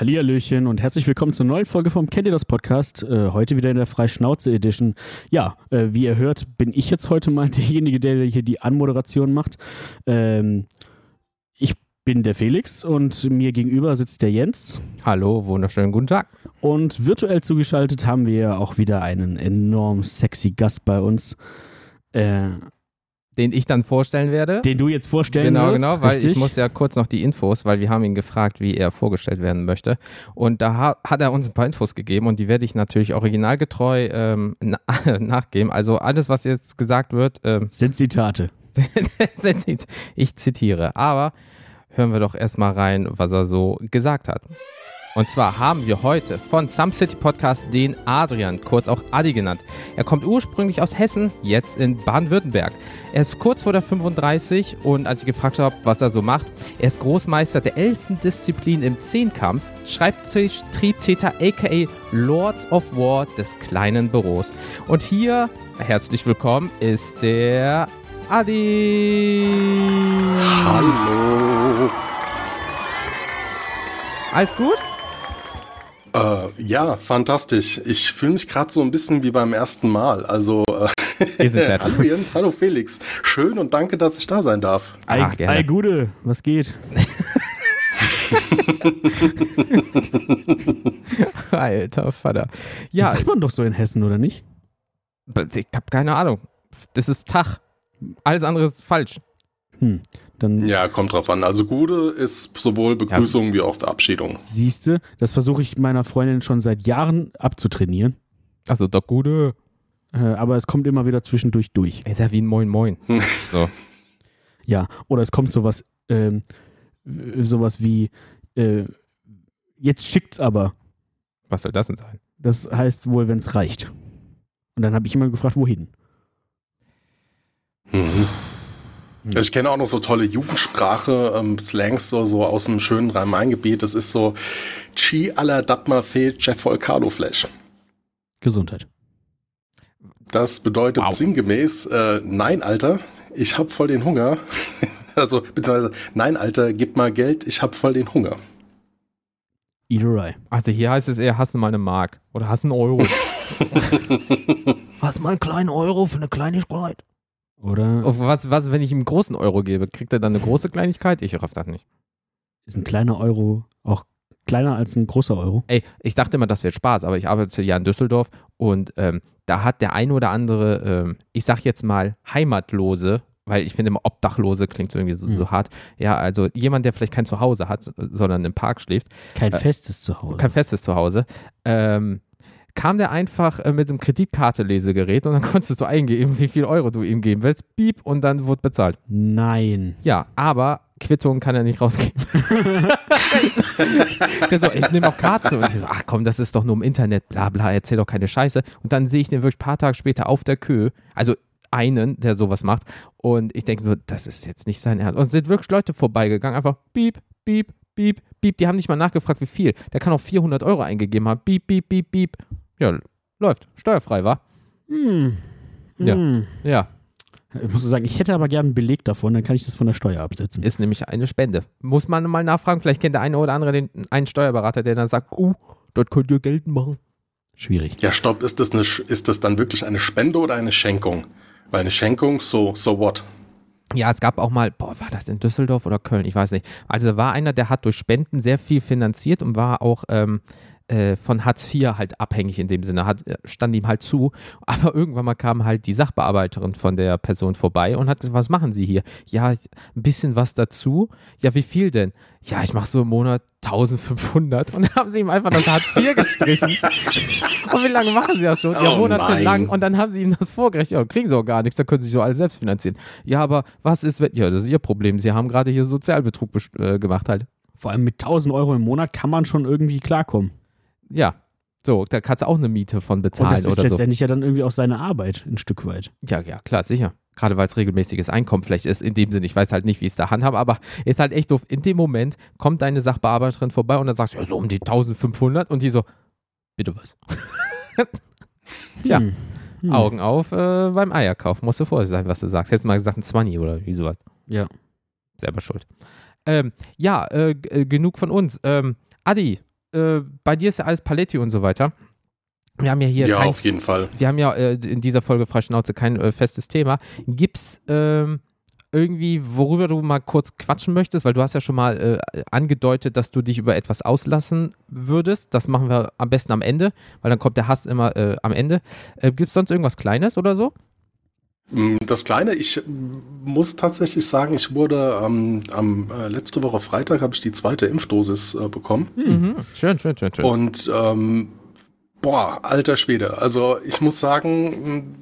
Hallihallöchen und herzlich willkommen zur neuen Folge vom Kennt ihr das Podcast. Äh, heute wieder in der Freischnauze Edition. Ja, äh, wie ihr hört, bin ich jetzt heute mal derjenige, der hier die Anmoderation macht. Ähm, ich bin der Felix und mir gegenüber sitzt der Jens. Hallo, wunderschönen guten Tag. Und virtuell zugeschaltet haben wir auch wieder einen enorm sexy Gast bei uns. Äh, Den ich dann vorstellen werde. den du jetzt vorstellen genau, wirst. genau, weil richtig? ich muss ja kurz noch die Infos, weil wir haben ihn gefragt, wie er vorgestellt werden möchte. Und da ha hat er uns ein paar Infos gegeben und die werde ich natürlich originalgetreu ähm, na nachgeben. Also alles, was jetzt gesagt wird, ähm, Sind Zitate. ich zitiere. Aber hören wir doch erstmal rein, was er so gesagt hat. Und zwar haben wir heute von Some City Podcast den Adrian, kurz auch Adi genannt. Er kommt ursprünglich aus Hessen, jetzt in Baden-Württemberg. Er ist kurz vor der 35 und als ich gefragt habe, was er so macht, er ist Großmeister der 11. Disziplin im Zehnkampf, Schreibtisch-Triebtäter aka Lord of War des kleinen Büros. Und hier, herzlich willkommen, ist der Adi. Hallo. Alles gut? Äh, ja, fantastisch. Ich fühle mich gerade so ein bisschen wie beim ersten Mal. Also, äh, Wir sind sehr hallo Jens, hallo Felix. Schön und danke, dass ich da sein darf. Ei, Ah, gerne. ei Gude, was geht? Alter Vater. Ja, Das sagt man doch so in Hessen, oder nicht? ich habe keine Ahnung. Das ist Tag. Alles andere ist falsch. Hm, dann Ja, kommt drauf an. Also Gude ist sowohl Begrüßung wie auch Verabschiedung. siehste, das versuche ich meiner Freundin schon seit Jahren abzutrainieren. Also doch gute. Äh, aber es kommt immer wieder zwischendurch durch. Ist ja wie ein Moin Moin. So. Ja, oder es kommt sowas, ähm, sowas wie, äh, jetzt schickt's aber. Was soll das denn sein? Das heißt wohl, wenn es reicht. Und dann habe ich immer gefragt, wohin? Mhm. Ich kenne auch noch so tolle Jugendsprache, ähm, Slangs so, so aus dem schönen Rhein-Main-Gebiet. Das ist so Chi alla Dapma fe Jeff Volcano Flash. Gesundheit. Das bedeutet Wow. sinngemäß, äh, nein, Alter, ich hab voll den Hunger. also, beziehungsweise, nein, Alter, gib mal Geld, ich hab voll den Hunger. Eat or I. Also hier heißt es eher, hast du mal eine Mark. Oder hast einen Euro. Hast mal einen kleinen Euro für eine Kleinigkeit? Oder Auf was, was, wenn ich ihm einen großen Euro gebe? Kriegt er dann eine große Kleinigkeit? Ich raff das nicht. ist ein kleiner Euro auch kleiner als ein großer Euro? Ey, ich dachte immer, das wird Spaß, aber ich arbeite ja in Düsseldorf und ähm, da hat der ein oder andere, ähm, ich sag jetzt mal Heimatlose, weil ich finde immer Obdachlose klingt so irgendwie so, Hm. so hart. Ja, also jemand, der vielleicht kein Zuhause hat, sondern im Park schläft, Kein Äh, festes Zuhause. kein festes Zuhause, ähm, kam der einfach äh, mit so einem Kreditkarte-Lesegerät und dann konntest du eingeben, wie viel Euro du ihm geben willst, piep, und dann wurde bezahlt. Nein. Ja, aber Quittung kann er nicht rausgeben. der so, ich nehme auch Karte. Und ich so, ach komm, das ist doch nur im Internet, bla bla, erzähl doch keine Scheiße. Und dann sehe ich den wirklich ein paar Tage später auf der Kö, also einen, der sowas macht. Und ich denke so, das ist jetzt nicht sein Ernst. Und es sind wirklich Leute vorbeigegangen, einfach piep, piep, piep, piep. Die haben nicht mal nachgefragt, wie viel. Der kann auch 400 Euro eingegeben haben. Piep, piep, piep, piep. Ja, läuft. Steuerfrei, war? Hm. Ja. Hm. Ja, Ich muss sagen, ich hätte aber gerne einen Beleg davon, dann kann ich das von der Steuer absetzen. ist nämlich eine Spende. Muss man mal nachfragen, vielleicht kennt der eine oder andere den, einen Steuerberater, der dann sagt, uh, dort könnt ihr Geld machen. Schwierig. Ja, stopp, ist das, eine, ist das dann wirklich eine Spende oder eine Schenkung? Weil eine Schenkung, so, so what? Ja, es gab auch mal, boah, war das in Düsseldorf oder Köln? Ich weiß nicht. Also war einer, der hat durch Spenden sehr viel finanziert und war auch ähm, äh, von Hartz IV halt abhängig in dem Sinne, hat, äh, stand ihm halt zu. Aber irgendwann mal kam halt die Sachbearbeiterin von der Person vorbei und hat gesagt, was machen Sie hier? Ja, ein bisschen was dazu. Ja, wie viel denn? Ja, ich mache so im Monat 1500 und dann haben sie ihm einfach das Hartz IV gestrichen. und wie lange machen sie das schon? Ja, Oh monatelang. nein. Und dann haben sie ihm das vorgerechnet. Ja, kriegen sie auch gar nichts, da können sie sich so alles selbst finanzieren. Ja, aber was ist, wenn, ja, das ist ihr Problem. Sie haben gerade hier Sozialbetrug äh, gemacht halt. Vor allem mit 1000 Euro im Monat kann man schon irgendwie klarkommen. Ja. So, da kannst du auch eine Miete von Und bezahlen das ist oder so. letztendlich ja dann irgendwie auch seine Arbeit, ein Stück weit. Ja, ja, klar, sicher. Gerade weil es regelmäßiges Einkommen vielleicht ist. In dem Sinne, ich weiß halt nicht, wie es da handhabe, aber ist halt echt doof. In dem Moment kommt deine Sachbearbeiterin vorbei und dann sagst du, ja, so um die 1500 und die so, bitte was? Tja, Hm. Hm. Augen auf äh, beim Eierkauf. Musst du vorsichtig sein, was du sagst. Hättest du mal gesagt, ein 20 oder wie sowas. Ja. Selber schuld. Ähm, ja, äh, äh, genug von uns. Ähm, Adi, äh, bei dir ist ja alles Paletti und so weiter. Wir haben ja hier Ja, kein, auf jeden Fall. wir haben ja äh, in dieser Folge Freischnauze kein äh, festes Thema. Gibt's ähm, irgendwie, worüber du mal kurz quatschen möchtest? Weil du hast ja schon mal äh, angedeutet, dass du dich über etwas auslassen würdest. Das machen wir am besten am Ende, weil dann kommt der Hass immer äh, am Ende. Äh, Gibt es sonst irgendwas Kleines oder so? Mm, Das Kleine, ich muss tatsächlich sagen, ich wurde ähm, am äh, letzte Woche Freitag habe ich die zweite Impfdosis äh, bekommen. Mhm. Schön, schön, schön, schön. Und ähm, boah, alter Schwede. Also ich muss sagen,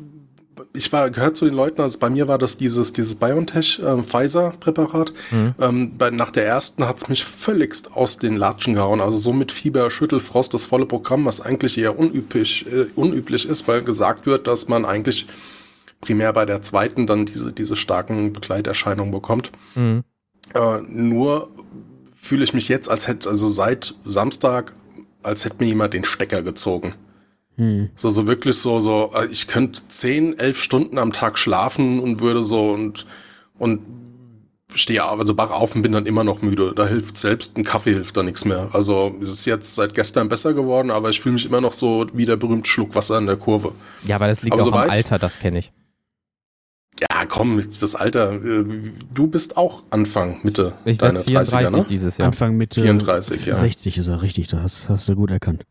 ich war gehört zu den Leuten, also bei mir war das dieses, dieses BioNTech ähm, Pfizer-Präparat. Mhm. Ähm, bei, nach der ersten hat's mich völligst aus den Latschen gehauen. Also so mit Fieber, Schüttelfrost, das volle Programm, was eigentlich eher unüblich, äh, unüblich ist, weil gesagt wird, dass man eigentlich primär bei der zweiten dann diese, diese starken Begleiterscheinungen bekommt. Mhm. Äh, nur fühle ich mich jetzt, als hätte, also seit Samstag, als hätte mir jemand den Stecker gezogen. Hm. So, so wirklich so, so, äh, ich könnte zehn, elf Stunden am Tag schlafen und würde so und, und stehe auf, also wach auf und bin dann immer noch müde. Da hilft selbst ein Kaffee hilft da nichts mehr. Also es ist jetzt seit gestern besser geworden, aber ich fühle mich immer noch so wie der berühmte Schluck Wasser in der Kurve. Ja, aber das liegt Aber auch am soweit- Alter, das kenne ich. Ja, komm, jetzt das Alter. äh, Du bist auch Anfang, Mitte Ich deiner werde 34 30er, ne? dieses Jahr. Anfang Mitte 34, ja. 60 ist er, richtig, das hast du gut erkannt.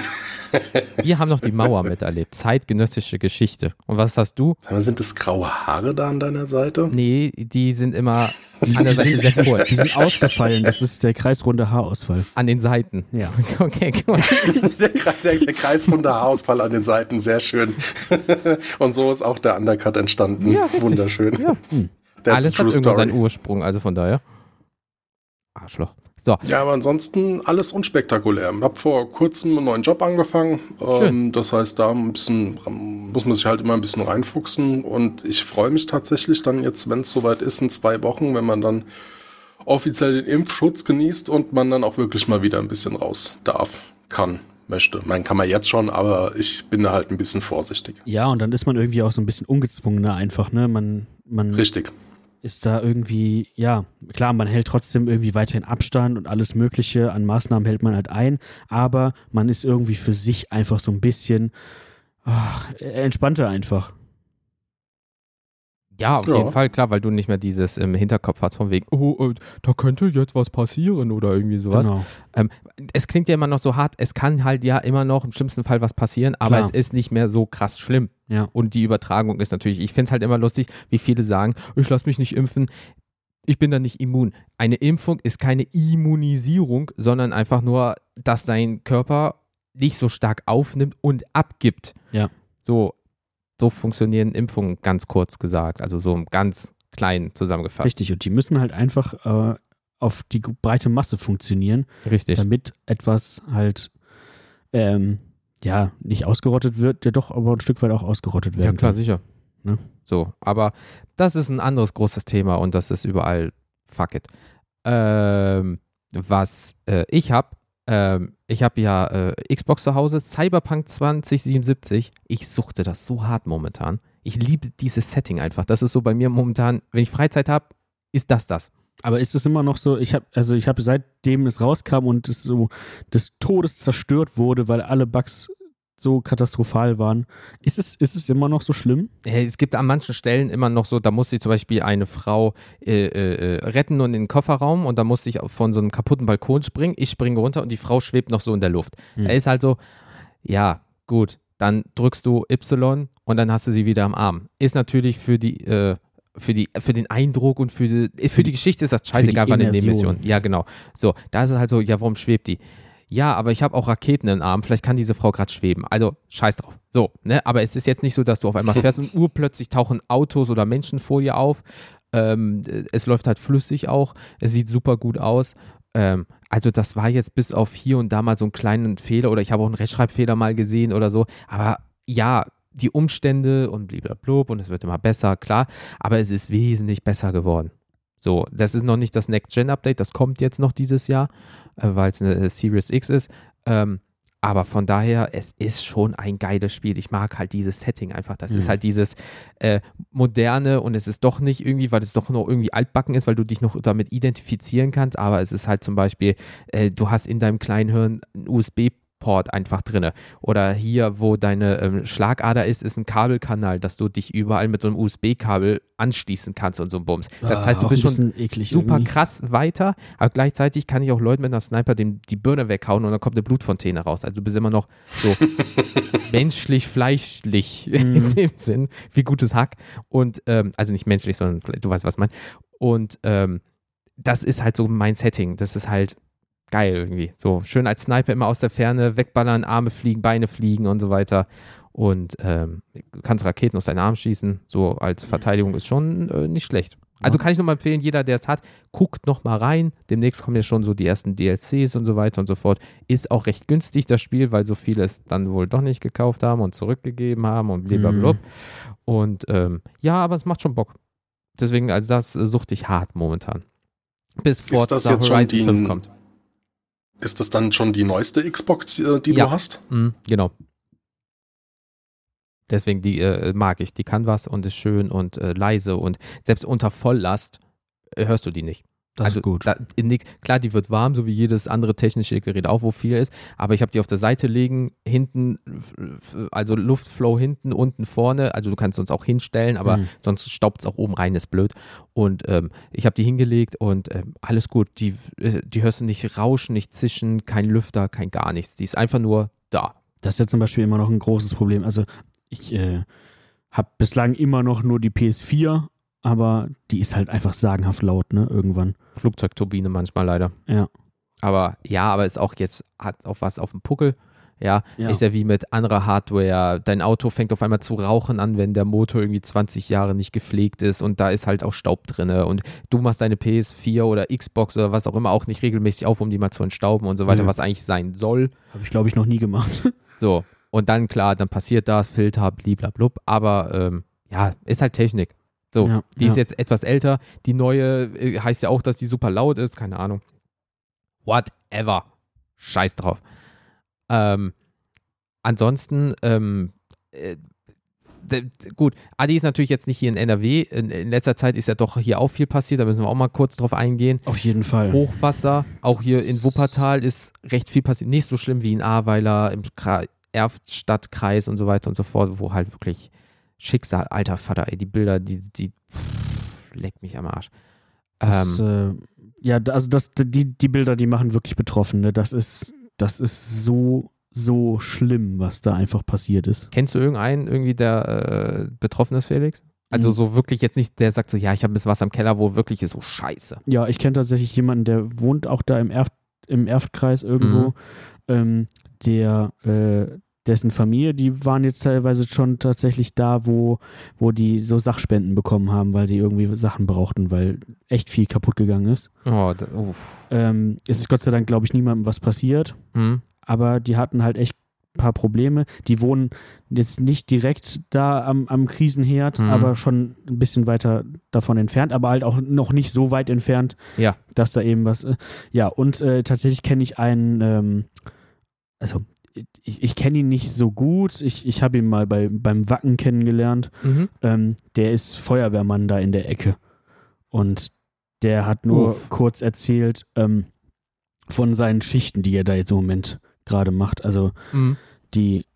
Wir haben noch die Mauer miterlebt. Zeitgenössische Geschichte. Und was hast du? Sag mal, Sind das graue Haare da an deiner Seite? Nee, die sind immer an der Seite sehr kurz. Die sind ausgefallen, das ist der kreisrunde Haarausfall. An den Seiten. Ja. Okay, gut. Der, der, der kreisrunde Haarausfall an den Seiten, sehr schön. Und so ist auch der Undercut entstanden. Ja. Wunderschön. Ja. That's Alles hat irgendwo seinen. Ursprung, also von daher. Arschloch. So, Ja, aber ansonsten alles unspektakulär. Hab vor kurzem einen neuen Job angefangen. Ähm, das heißt, da ein bisschen, muss man sich halt immer ein bisschen reinfuchsen. Und ich freue mich tatsächlich dann jetzt, wenn es soweit ist, in zwei Wochen, wenn man dann offiziell den Impfschutz genießt und man dann auch wirklich mal wieder ein bisschen raus darf, kann, möchte. Man kann man jetzt schon, aber ich bin da halt ein bisschen vorsichtig. Ja, und dann ist man irgendwie auch so ein bisschen ungezwungener einfach, ne? Man, man Richtig. Ist da irgendwie, ja, klar, man hält trotzdem irgendwie weiterhin Abstand und alles Mögliche an Maßnahmen hält man halt ein, aber man ist irgendwie für sich einfach so ein bisschen ach, entspannter einfach. Ja, auf Ja. jeden Fall, klar, weil du nicht mehr dieses im Hinterkopf hast von wegen, oh, äh, da könnte jetzt was passieren oder irgendwie sowas. Genau. Ähm, es klingt ja immer noch so hart, es kann halt ja immer noch im schlimmsten Fall was passieren, aber Klar. es ist nicht mehr so krass schlimm. Ja. Und die Übertragung ist natürlich, ich finde es halt immer lustig, wie viele sagen, ich lasse mich nicht impfen, ich bin da nicht immun. Eine Impfung ist keine Immunisierung, sondern einfach nur, dass dein Körper nicht so stark aufnimmt und abgibt. Ja. So, so funktionieren Impfungen ganz kurz gesagt, also so ganz klein zusammengefasst. Richtig, und die müssen halt einfach äh, auf die breite Masse funktionieren, Richtig. damit etwas halt, ähm, ja, nicht ausgerottet wird, ja doch, aber ein Stück weit auch ausgerottet werden Ja, klar, kann. sicher. Ne? So, aber das ist ein anderes großes Thema und das ist überall fuck it. Ähm, was äh, ich habe, ähm, ich habe ja äh, Xbox zu Hause, Cyberpunk 2077. Ich suchte das so hart momentan. Ich liebe dieses Setting einfach. Das ist so bei mir momentan, wenn ich Freizeit habe, ist das das. Aber ist es immer noch so, ich habe, also ich habe seitdem es rauskam und es so des Todes zerstört wurde, weil alle Bugs so katastrophal waren, ist es, ist es immer noch so schlimm? Hey, Es gibt an manchen Stellen immer noch so, da musste ich zum Beispiel eine Frau äh, äh, äh, retten und in den Kofferraum und da musste ich von so einem kaputten Balkon springen. Ich springe runter und die Frau schwebt noch so in der Luft. Hm. Er ist halt so, ja, gut, dann drückst du Y und dann hast du sie wieder am Arm. Ist natürlich für die, äh, für die, für den Eindruck und für die, für die Geschichte ist das scheißegal, wann in der. Mission. Ja, genau. So, da ist es halt so, ja, warum schwebt die? Ja, aber ich habe auch Raketen im Arm, vielleicht kann diese Frau gerade schweben. Also, scheiß drauf. So, ne? Aber es ist jetzt nicht so, dass du auf einmal fährst und urplötzlich tauchen Autos oder Menschen vor dir auf. Ähm, es läuft halt flüssig auch. Es sieht super gut aus. Ähm, also, das war jetzt bis auf hier und da mal so einen kleinen Fehler oder ich habe auch einen Rechtschreibfehler mal gesehen oder so. Aber ja, die Umstände und blablabla und es wird immer besser, klar. Aber es ist wesentlich besser geworden. So, das ist noch nicht das Next-Gen-Update, das kommt jetzt noch dieses Jahr, äh, weil es eine Series X ist. Ähm, Aber von daher, es ist schon ein geiles Spiel. Ich mag halt dieses Setting einfach. Das mhm. ist halt dieses äh, moderne und es ist doch nicht irgendwie, weil es doch noch irgendwie altbacken ist, weil du dich noch damit identifizieren kannst. Aber es ist halt zum Beispiel, äh, du hast in deinem kleinen Hirn ein USB Port einfach drin. Oder hier, wo deine ähm, Schlagader ist, ist ein Kabelkanal, dass du dich überall mit so einem USB-Kabel anschließen kannst und so ein Bums. Das ah, heißt, du bist schon super irgendwie. krass weiter, aber gleichzeitig kann ich auch Leuten mit einer Sniper dem, die Birne weghauen und dann kommt eine Blutfontäne raus. Also du bist immer noch so menschlich, fleischlich mhm. in dem Sinn, wie gutes Hack. Und, ähm, also nicht menschlich, sondern du weißt, was ich meine. Und ähm, das ist halt so mein Setting. Das ist halt geil irgendwie. So schön als Sniper immer aus der Ferne wegballern, Arme fliegen, Beine fliegen und so weiter. Und ähm, du kannst Raketen aus deinen Armen schießen. So als Verteidigung ist schon äh, nicht schlecht. Also kann ich nur mal empfehlen, jeder, der es hat, guckt noch mal rein. Demnächst kommen ja schon so die ersten DLCs und so weiter und so fort. Ist auch recht günstig, das Spiel, weil so viele es dann wohl doch nicht gekauft haben und zurückgegeben haben und blablabla. Mhm. Und ähm, ja, aber es macht schon Bock. Deswegen, also das suchte ich hart momentan. Bis Forza Horizon 5 kommt. Ist das dann schon die neueste Xbox, äh, die ja. du hast? Mhm, genau. Deswegen die äh, mag ich. Die kann was und ist schön und äh, leise und selbst unter Volllast äh, hörst du die nicht. Das also, ist gut. Da, in, klar, die wird warm, so wie jedes andere technische Gerät auch, wo viel ist. Aber ich habe die auf der Seite liegen, hinten, also Luftflow hinten, unten, vorne. Also du kannst uns auch hinstellen, aber mhm. sonst staubt es auch oben rein, ist blöd. Und ähm, ich habe die hingelegt und ähm, alles gut. Die, äh, die hörst du nicht rauschen, nicht zischen, kein Lüfter, kein gar nichts. Die ist einfach nur da. Das ist ja zum Beispiel immer noch ein großes Problem. Also ich äh, habe bislang immer noch nur die PS4 aber die ist halt einfach sagenhaft laut, ne, irgendwann. Flugzeugturbine manchmal leider. Ja. Aber ja, aber ist auch jetzt, hat auch was auf dem Puckel. Ja, ja, ist ja wie mit anderer Hardware. Dein Auto fängt auf einmal zu rauchen an, wenn der Motor irgendwie 20 Jahre nicht gepflegt ist und da ist halt auch Staub drin. Und du machst deine PS4 oder Xbox oder was auch immer auch nicht regelmäßig auf, um die mal zu entstauben und so weiter, ja. was eigentlich sein soll. Habe ich, glaube ich, noch nie gemacht. So, und dann klar, dann passiert das, Filter, bliblablub. Aber ähm, ja, ist halt Technik. So, ja, die ja. ist jetzt etwas älter. Die neue äh, heißt ja auch, dass die super laut ist. Keine Ahnung. Whatever. Scheiß drauf. Ähm, ansonsten, ähm, äh, gut, Adi ist natürlich jetzt nicht hier in NRW. In, in, letzter Zeit ist ja doch hier auch viel passiert. Da müssen wir auch mal kurz drauf eingehen. Auf jeden Fall. Hochwasser. Auch hier in Wuppertal ist recht viel passiert. Nicht so schlimm wie in Ahrweiler, im Erftstadtkreis und so weiter und so fort, wo halt wirklich Schicksal, alter Vater, ey, die Bilder, die, die pff, leckt mich am Arsch. Das, ähm, äh, ja, also das, die, die Bilder, die machen wirklich betroffen. Ne? Das ist, das ist so, so schlimm, was da einfach passiert ist. Kennst du irgendeinen, irgendwie, der äh, betroffen ist, Felix? Also mhm. so wirklich jetzt nicht, der sagt so, ja, ich habe ein bisschen was am Keller, wo wirklich ist so scheiße. Ja, ich kenne tatsächlich jemanden, der wohnt auch da im, Erft, im Erftkreis irgendwo, mhm. ähm, der, äh, dessen Familie, die waren jetzt teilweise schon tatsächlich da, wo, wo die so Sachspenden bekommen haben, weil sie irgendwie Sachen brauchten, weil echt viel kaputt gegangen ist. Oh, da, ähm, es ist Gott sei Dank, glaube ich, niemandem was passiert. Mhm. Aber die hatten halt echt ein paar Probleme. Die wohnen jetzt nicht direkt da am, am Krisenherd, mhm. aber schon ein bisschen weiter davon entfernt, aber halt auch noch nicht so weit entfernt, ja. dass da eben was. Äh, ja, und äh, tatsächlich kenne ich einen, ähm, also ich, ich kenne ihn nicht so gut. Ich, ich habe ihn mal bei, beim Wacken kennengelernt. Mhm. Ähm, der ist Feuerwehrmann da in der Ecke. Und der hat nur Uff. kurz erzählt ähm, von seinen Schichten, die er da jetzt im Moment gerade macht. Also mhm. die,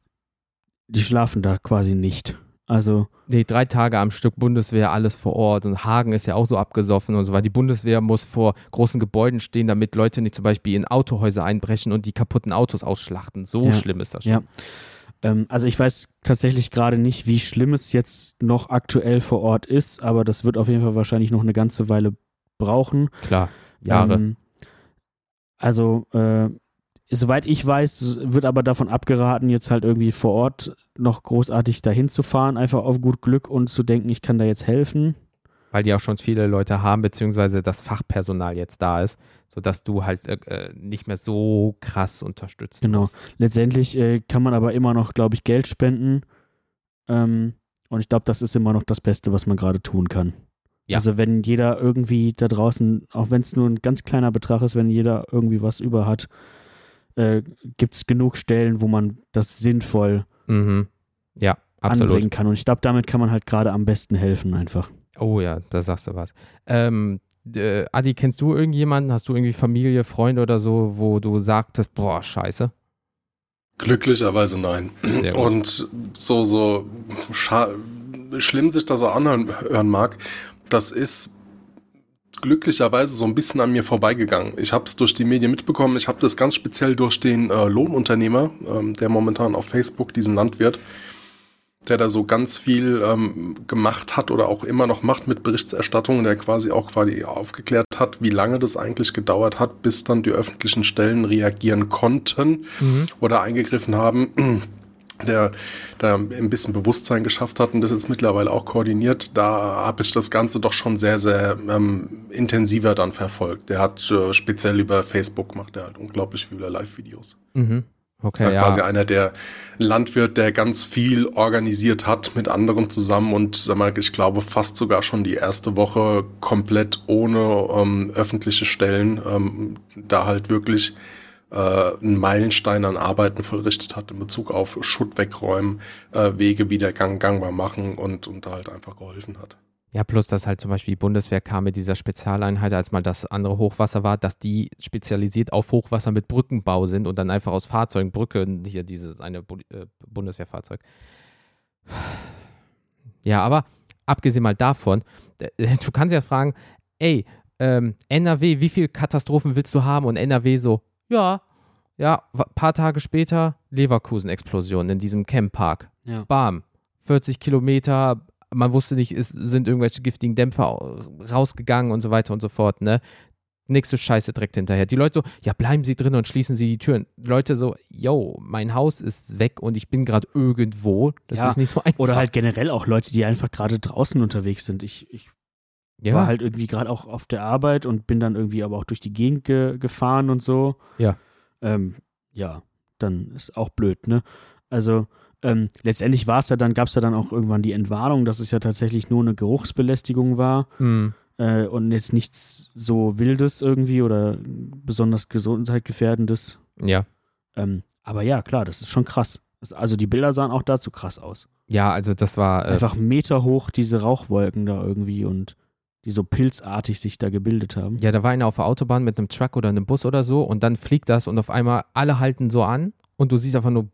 die schlafen da quasi nicht. Also. Nee, drei Tage am Stück Bundeswehr, alles vor Ort. Und Hagen ist ja auch so abgesoffen und so, weil die Bundeswehr muss vor großen Gebäuden stehen, damit Leute nicht zum Beispiel in Autohäuser einbrechen und die kaputten Autos ausschlachten. So ja. schlimm ist das schon. Ja. Ähm, also ich weiß tatsächlich gerade nicht, wie schlimm es jetzt noch aktuell vor Ort ist, aber das wird auf jeden Fall wahrscheinlich noch eine ganze Weile brauchen. Klar, Jahre. Ähm, also äh, soweit ich weiß, wird aber davon abgeraten, jetzt halt irgendwie vor Ort noch großartig dahin zu fahren, einfach auf gut Glück und zu denken, ich kann da jetzt helfen. Weil die auch schon viele Leute haben, beziehungsweise das Fachpersonal jetzt da ist, sodass du halt äh, äh nicht mehr so krass unterstützt. Genau. Musst. Letztendlich äh, kann man aber immer noch, glaube ich, Geld spenden. Ähm, und ich glaube, das ist immer noch das Beste, was man gerade tun kann. Ja. Also wenn jeder irgendwie da draußen, auch wenn es nur ein ganz kleiner Betrag ist, wenn jeder irgendwie was über hat, äh, gibt es genug Stellen, wo man das sinnvoll Mhm. Ja, absolut. anbringen kann. Und ich glaube, damit kann man halt gerade am besten helfen einfach. Oh ja, da sagst du was. Ähm, äh, Adi, kennst du irgendjemanden? Hast du irgendwie Familie, Freunde oder so, wo du sagtest, boah, scheiße? Glücklicherweise nein. Und so, so schlimm sich das auch anhören hören mag, das ist glücklicherweise so ein bisschen an mir vorbeigegangen. Ich habe es durch die Medien mitbekommen. Ich habe das ganz speziell durch den äh, Lohnunternehmer, ähm, der momentan auf Facebook diesen Landwirt, der da so ganz viel ähm, gemacht hat oder auch immer noch macht mit Berichterstattung, der quasi auch quasi aufgeklärt hat, wie lange das eigentlich gedauert hat, bis dann die öffentlichen Stellen reagieren konnten oder eingegriffen haben, der da ein bisschen Bewusstsein geschafft hat und das jetzt mittlerweile auch koordiniert, da habe ich das Ganze doch schon sehr, sehr ähm, intensiver dann verfolgt. Der hat äh, speziell über Facebook macht er halt unglaublich viele Live-Videos. Mhm. Er Okay, war ja. quasi einer der Landwirt, der ganz viel organisiert hat mit anderen zusammen und ich glaube fast sogar schon die erste Woche komplett ohne ähm, öffentliche Stellen ähm, da halt wirklich äh, einen Meilenstein an Arbeiten vollrichtet hat in Bezug auf Schutt wegräumen, äh, Wege wieder gang, gangbar machen und, und da halt einfach geholfen hat. Ja, plus, dass halt zum Beispiel die Bundeswehr kam mit dieser Spezialeinheit, als mal das andere Hochwasser war, dass die spezialisiert auf Hochwasser mit Brückenbau sind und dann einfach aus Fahrzeugen, Brücke, hier dieses eine Bu äh, Bundeswehrfahrzeug. Ja, aber abgesehen mal davon, äh, du kannst ja fragen, ey, ähm, NRW, wie viele Katastrophen willst du haben? Und NRW so, ja, ja, ein paar Tage später Leverkusen-Explosion in diesem Camppark. Ja. Bam, 40 Kilometer, man wusste nicht, es sind irgendwelche giftigen Dämpfer au- rausgegangen und so weiter und so fort, ne? Nächste Scheiße direkt hinterher. Die Leute so, ja, bleiben Sie drin und schließen Sie die Türen. Leute so, yo, mein Haus ist weg und ich bin gerade irgendwo. Das Ja, ist nicht so einfach. Oder halt generell auch Leute, die einfach gerade draußen unterwegs sind. Ich, ich ja, war halt irgendwie gerade auch auf der Arbeit und bin dann irgendwie aber auch durch die Gegend ge gefahren und so. Ja. Ähm, ja, dann ist auch blöd, ne? Also, ähm, letztendlich war es ja dann, gab es ja dann auch irgendwann die Entwarnung, dass es ja tatsächlich nur eine Geruchsbelästigung war hm, äh, und jetzt nichts so Wildes irgendwie oder besonders gesundheitgefährdendes. ja. Ähm, aber ja, klar, das ist schon krass. Also die Bilder sahen auch dazu krass aus. Ja, also das war äh, Einfach Meter hoch diese Rauchwolken da irgendwie und die so pilzartig sich da gebildet haben. Ja, da war einer auf der Autobahn mit einem Truck oder einem Bus oder so und dann fliegt das und auf einmal alle halten so an und du siehst einfach nur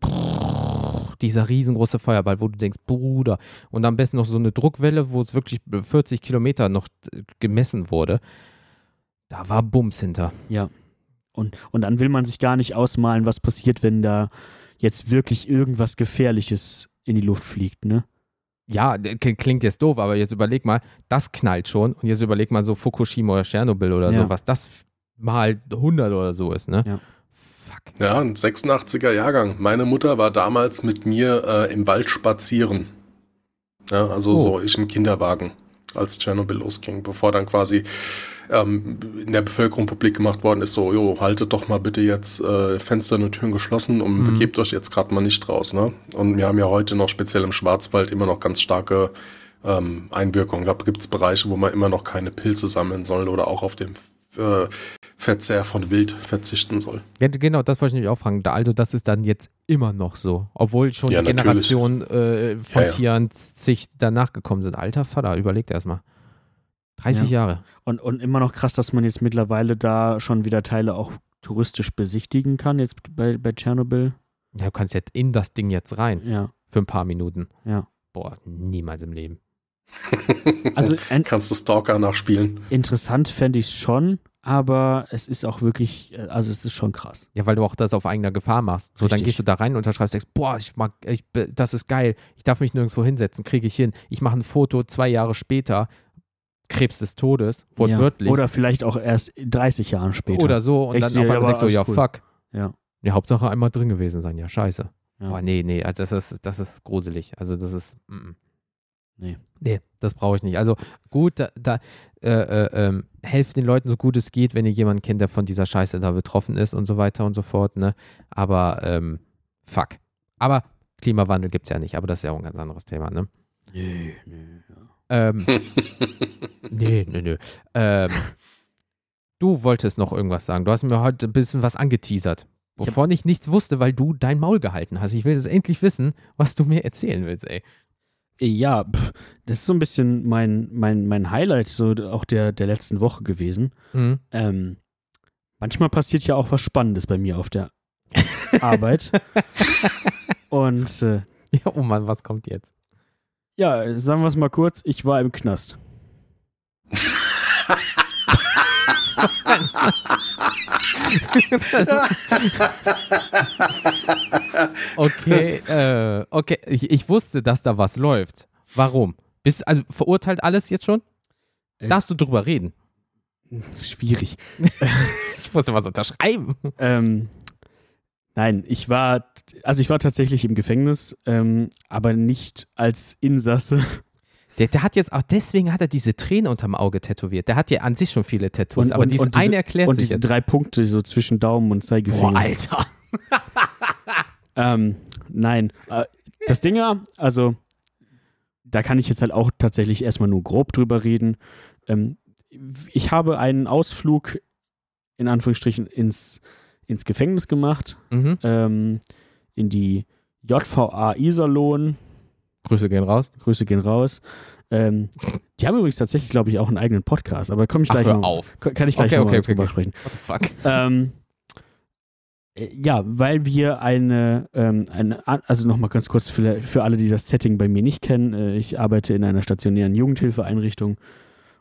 dieser riesengroße Feuerball, wo du denkst, Bruder. Und am besten noch so eine Druckwelle, wo es wirklich 40 Kilometer noch gemessen wurde. Da war Bums hinter. Ja. Und, und dann will man sich gar nicht ausmalen, was passiert, wenn da jetzt wirklich irgendwas Gefährliches in die Luft fliegt, ne? Ja, klingt jetzt doof, aber jetzt überleg mal, das knallt schon und jetzt überleg mal so Fukushima oder Tschernobyl oder Ja. so, was das mal 100 oder so ist, ne? Ja. Fuck. Ja, ein 86er Jahrgang. Meine Mutter war damals mit mir äh, im Wald spazieren. Ja, also Oh. so ich im Kinderwagen, als Tschernobyl losging, bevor dann quasi ähm, in der Bevölkerung publik gemacht worden ist, so, jo, haltet doch mal bitte jetzt äh, Fenster und Türen geschlossen und Mhm. begebt euch jetzt gerade mal nicht raus. Ne? Und wir haben ja heute noch speziell im Schwarzwald immer noch ganz starke ähm, Einwirkungen. Glaube, gibt es Bereiche, wo man immer noch keine Pilze sammeln soll oder auch auf den äh, Verzehr von Wild verzichten soll. Ja, genau, das wollte ich nämlich auch fragen. Da- Also, das ist dann jetzt immer noch so, obwohl schon Ja, die natürlich. Generationen äh, von Ja, ja. Tieren sich danach gekommen sind. Alter Vater, überlegt erstmal. 30 Jahre. Und, und immer noch krass, dass man jetzt mittlerweile da schon wieder Teile auch touristisch besichtigen kann, jetzt bei, bei Tschernobyl. Ja, du kannst jetzt in das Ding jetzt rein Ja, für ein paar Minuten. ja. Boah, niemals im Leben. Also Kannst du Stalker nachspielen? interessant fände ich es schon, aber es ist auch wirklich, äh, also es ist schon krass. Ja, weil du auch das auf eigener Gefahr machst. So, dann Richtig. gehst du da rein, unterschreibst, denkst, boah, ich mag, ich, das ist geil, ich darf mich nirgendwo hinsetzen, kriege ich hin. Ich mache ein Foto zwei Jahre später, Krebs des Todes, wortwörtlich. Ja. Oder vielleicht auch erst 30 Jahren später. Oder so und Denkst dann auf einmal denkst du, ja, cool. fuck. Ja. Ja, Hauptsache einmal drin gewesen sein, ja, scheiße. Ja. Boah, nee, nee, also das ist, das ist gruselig. Also das ist, mm, mm. Nee. Nee, das brauche ich nicht. Also gut, da, da äh, äh, ähm, helft den Leuten so gut es geht, wenn ihr jemanden kennt, der von dieser Scheiße da betroffen ist und so weiter und so fort, ne? Aber ähm, fuck. Aber Klimawandel gibt es ja nicht, aber das ist ja auch ein ganz anderes Thema, ne? Nee, nee. Ja. Ähm, nee, nee, nee. Ähm, du wolltest noch irgendwas sagen. Du hast mir heute ein bisschen was angeteasert. Wovon ich, ich nichts wusste, weil du dein Maul gehalten hast. Ich will das endlich wissen, was du mir erzählen willst, ey. Ja, pff, das ist so ein bisschen mein, mein, mein Highlight, so auch der, der letzten Woche gewesen. Mhm. Ähm, manchmal passiert ja auch was Spannendes bei mir auf der Arbeit. Und äh, Ja, oh Mann, was kommt jetzt? ja, sagen wir es mal kurz, ich war im Knast. Okay, äh, okay. Ich, ich wusste, dass da was läuft. Warum? Bist also verurteilt alles jetzt schon? Äh. Darfst du drüber reden? Schwierig. Ich musste was unterschreiben. Ähm, nein, ich war, also ich war tatsächlich im Gefängnis, ähm, aber nicht als Insasse. Der, der hat jetzt auch, deswegen hat er diese Träne unterm Auge tätowiert. Der hat ja an sich schon viele Tattoos, aber dieses diese, eine erklärt und sich diese jetzt. drei Punkte so zwischen Daumen und Zeigefinger. Boah, Alter. Ähm, nein, äh, das Ding ja, also da kann ich jetzt halt auch tatsächlich erstmal nur grob drüber reden. Ähm, ich habe einen Ausflug in Anführungsstrichen ins, ins Gefängnis gemacht, Mhm. ähm, in die JVA Iserlohn. Grüße gehen raus. Grüße gehen raus. Ähm, die haben übrigens tatsächlich, glaube ich, auch einen eigenen Podcast, aber komme ich Ach, gleich hör noch, auf. kann ich gleich Okay, noch mal okay, okay, drüber okay. sprechen. What the fuck? Ähm, äh, ja, weil wir eine, ähm, eine also nochmal ganz kurz für, für alle, die das Setting bei mir nicht kennen, äh, ich arbeite in einer stationären Jugendhilfeeinrichtung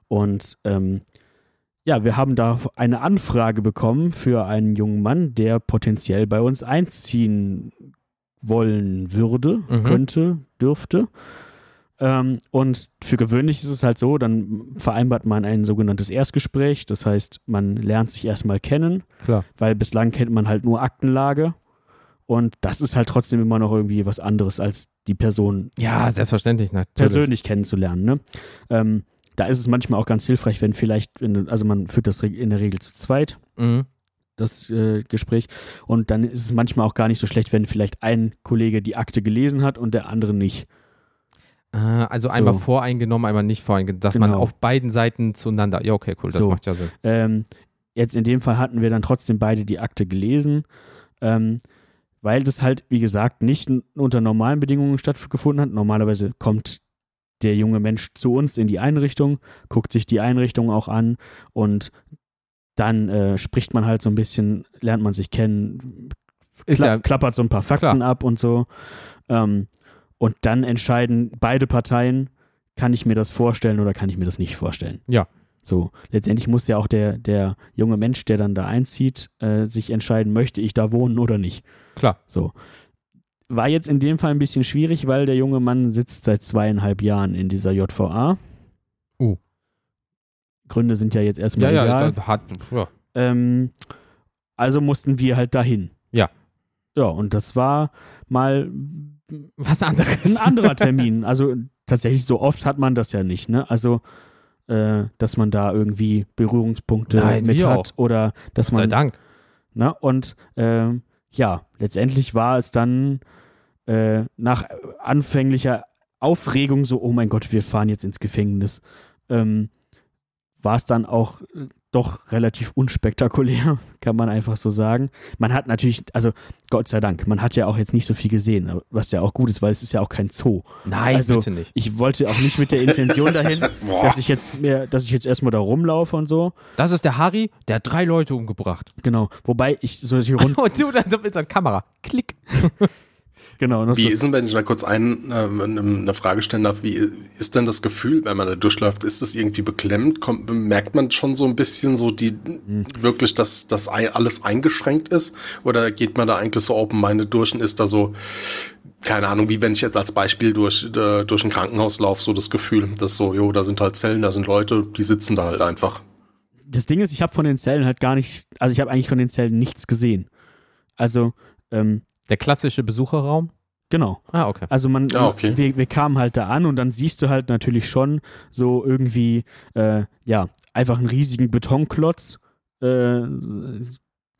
und ähm, ja, wir haben da eine Anfrage bekommen für einen jungen Mann, der potenziell bei uns einziehen wollen würde, Mhm. könnte, dürfte. Ähm, und für gewöhnlich ist es halt so, dann vereinbart man ein sogenanntes Erstgespräch. Das heißt, man lernt sich erstmal kennen, Klar. weil bislang kennt man halt nur Aktenlage. Und das ist halt trotzdem immer noch irgendwie was anderes, als die Person Ja, selbstverständlich, natürlich. persönlich kennenzulernen. Ne? Ähm, da ist es manchmal auch ganz hilfreich, wenn vielleicht, wenn, also man führt das in der Regel zu zweit, Mhm. das äh, Gespräch. Und dann ist es manchmal auch gar nicht so schlecht, wenn vielleicht ein Kollege die Akte gelesen hat und der andere nicht. Äh, also einmal So. voreingenommen, einmal nicht voreingenommen, dass man Genau. auf beiden Seiten zueinander. Ja, okay, cool, das So. macht ja Sinn. Ähm, jetzt in dem Fall hatten wir dann trotzdem beide die Akte gelesen, ähm, weil das halt, wie gesagt, nicht unter normalen Bedingungen stattgefunden hat. Normalerweise kommt der junge Mensch zu uns in die Einrichtung, guckt sich die Einrichtung auch an und dann äh, spricht man halt so ein bisschen, lernt man sich kennen, kla ja, klappert so ein paar Fakten ab und so. Ähm, und dann entscheiden beide Parteien, kann ich mir das vorstellen oder kann ich mir das nicht vorstellen. Ja. So, letztendlich muss ja auch der, der junge Mensch, der dann da einzieht, äh, sich entscheiden, möchte ich da wohnen oder nicht. klar. So. War jetzt in dem Fall ein bisschen schwierig, weil der junge Mann sitzt seit zweieinhalb Jahren in dieser JVA. Uh. Gründe sind ja jetzt Ja, erstmal ja, egal. halt hart. Ja. Ähm, also mussten wir halt dahin. Ja. Ja, und das war mal Was anderes. ein anderer Termin. Also tatsächlich so oft hat man das ja nicht, ne? Also, äh, dass man da irgendwie Berührungspunkte Nein, mit hat oder dass Gott sei man. Dank. Ne? Und ähm, ja, letztendlich war es dann äh, nach anfänglicher Aufregung so, oh mein Gott, wir fahren jetzt ins Gefängnis. Ähm, war es dann auch äh, doch relativ unspektakulär, kann man einfach so sagen. Man hat natürlich, also Gott sei Dank, man hat ja auch jetzt nicht so viel gesehen, was ja auch gut ist, weil es ist ja auch kein Zoo. Nein, Also, bitte nicht. Ich wollte auch nicht mit der Intention dahin, dass ich jetzt mehr, dass ich jetzt erstmal da rumlaufe und so. Das ist der Harry, der hat drei Leute umgebracht. Genau. Wobei ich solche Runden, Und du dann mit seiner Kamera. Klick. Genau, Wie ist denn, wenn ich mal kurz ein, äh, eine Frage stellen darf, wie ist denn das Gefühl, wenn man da durchläuft? Ist das irgendwie beklemmt? Kommt, merkt man schon so ein bisschen so die, wirklich, dass das alles eingeschränkt ist? Oder geht man da eigentlich so open-minded durch und ist da so, keine Ahnung, wie wenn ich jetzt als Beispiel durch, äh, durch ein Krankenhaus laufe, so das Gefühl, dass so, jo, da sind halt Zellen, da sind Leute, die sitzen da halt einfach. das Ding ist, ich habe von den Zellen halt gar nicht, also ich habe eigentlich von den Zellen nichts gesehen. Also, ähm, Der klassische Besucherraum. genau. Ah, okay. Also man, Ah, okay. wir, wir kamen halt da an und dann siehst du halt natürlich schon so irgendwie, äh, ja, einfach einen riesigen Betonklotz. Äh,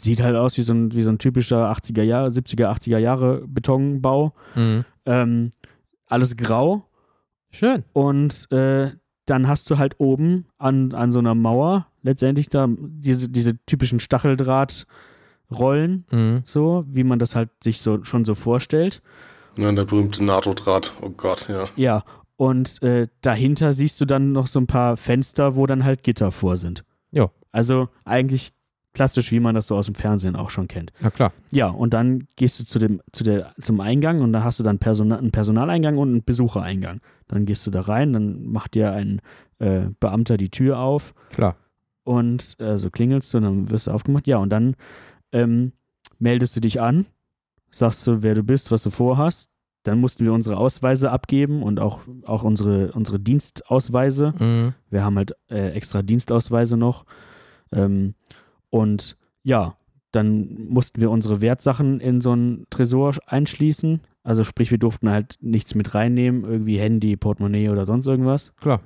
sieht halt aus wie so ein, wie so ein typischer 80er Jahre, 70er, 80er Jahre Betonbau. Mhm. Ähm, alles grau. Schön. Und äh, dann hast du halt oben an, an so einer Mauer letztendlich da diese, diese typischen Stacheldraht rollen, Mhm. so, wie man das halt sich so schon so vorstellt. Ja, der berühmte NATO-Draht. Oh Gott, ja. Ja, und äh, dahinter siehst du dann noch so ein paar Fenster, wo dann halt Gitter vor sind. Jo. Also eigentlich klassisch, wie man das so aus dem Fernsehen auch schon kennt. Na klar. Ja, und dann gehst du zu dem, zu der, zum Eingang und da hast du dann Persona, einen Personaleingang und einen Besuchereingang. Dann gehst du da rein, dann macht dir ein äh, Beamter die Tür auf Klar. und äh, so klingelst du und dann wirst du aufgemacht. Ja, und dann ähm, meldest du dich an, sagst du, wer du bist, was du vorhast. Dann mussten wir unsere Ausweise abgeben und auch, auch unsere, unsere Dienstausweise. Mhm. Wir haben halt äh, extra Dienstausweise noch. Ähm, und ja, dann mussten wir unsere Wertsachen in so einen Tresor einschließen. Also sprich, wir durften halt nichts mit reinnehmen, irgendwie Handy, Portemonnaie oder sonst irgendwas. Klar.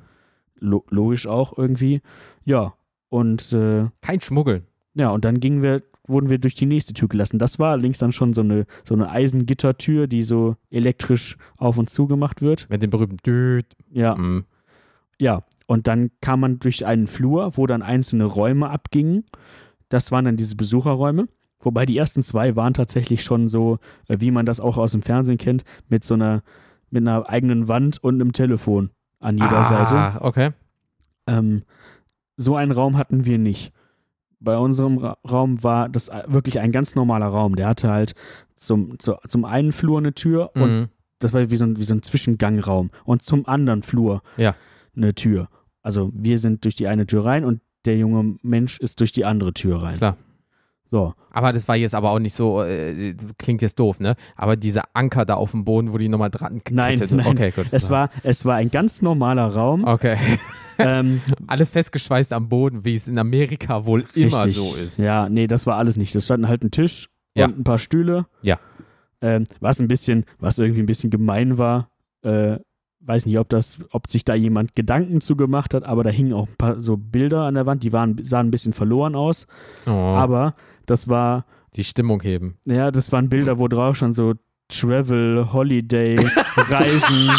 Lo logisch auch irgendwie. Ja, und äh, Kein Schmuggeln. ja, und dann gingen wir, wurden wir durch die nächste Tür gelassen. Das war allerdings dann schon so eine, so eine Eisengittertür, die so elektrisch auf und zu gemacht wird. Mit dem berühmten Düt. Ja, Mhm. Ja, und dann kam man durch einen Flur, wo dann einzelne Räume abgingen. Das waren dann diese Besucherräume. Wobei die ersten zwei waren tatsächlich schon so, äh, wie man das auch aus dem Fernsehen kennt, mit so einer, mit einer eigenen Wand und einem Telefon an jeder Seite. Ah, okay. Ähm, so einen Raum hatten wir nicht. Bei unserem Ra Raum war das äh, wirklich ein ganz normaler Raum. Der hatte halt zum, zu, zum einen Flur eine Tür und Mhm. das war wie so, ein, wie so ein Zwischengangraum. Und zum anderen Flur Ja. eine Tür. Also wir sind durch die eine Tür rein und der junge Mensch ist durch die andere Tür rein. Klar. So, Aber das war jetzt aber auch nicht so, äh, klingt jetzt doof, ne? Aber dieser Anker da auf dem Boden, wo die nochmal dran Nein, nein. Okay, gut. es war, es war ein ganz normaler Raum. Okay. ähm, Alles festgeschweißt am Boden, wie es in Amerika wohl immer richtig. so ist. Ja, nee, das war alles nicht. Das standen halt ein Tisch Ja. und ein paar Stühle. Ja. Ähm, was ein bisschen, was irgendwie ein bisschen gemein war, äh, weiß nicht, ob das, ob sich da jemand Gedanken zu gemacht hat, aber da hingen auch ein paar so Bilder an der Wand, die waren, sahen ein bisschen verloren aus. Oh, Aber das war, die Stimmung heben. ja, das waren Bilder, wo drauf schon so Travel, Holiday, Reisen,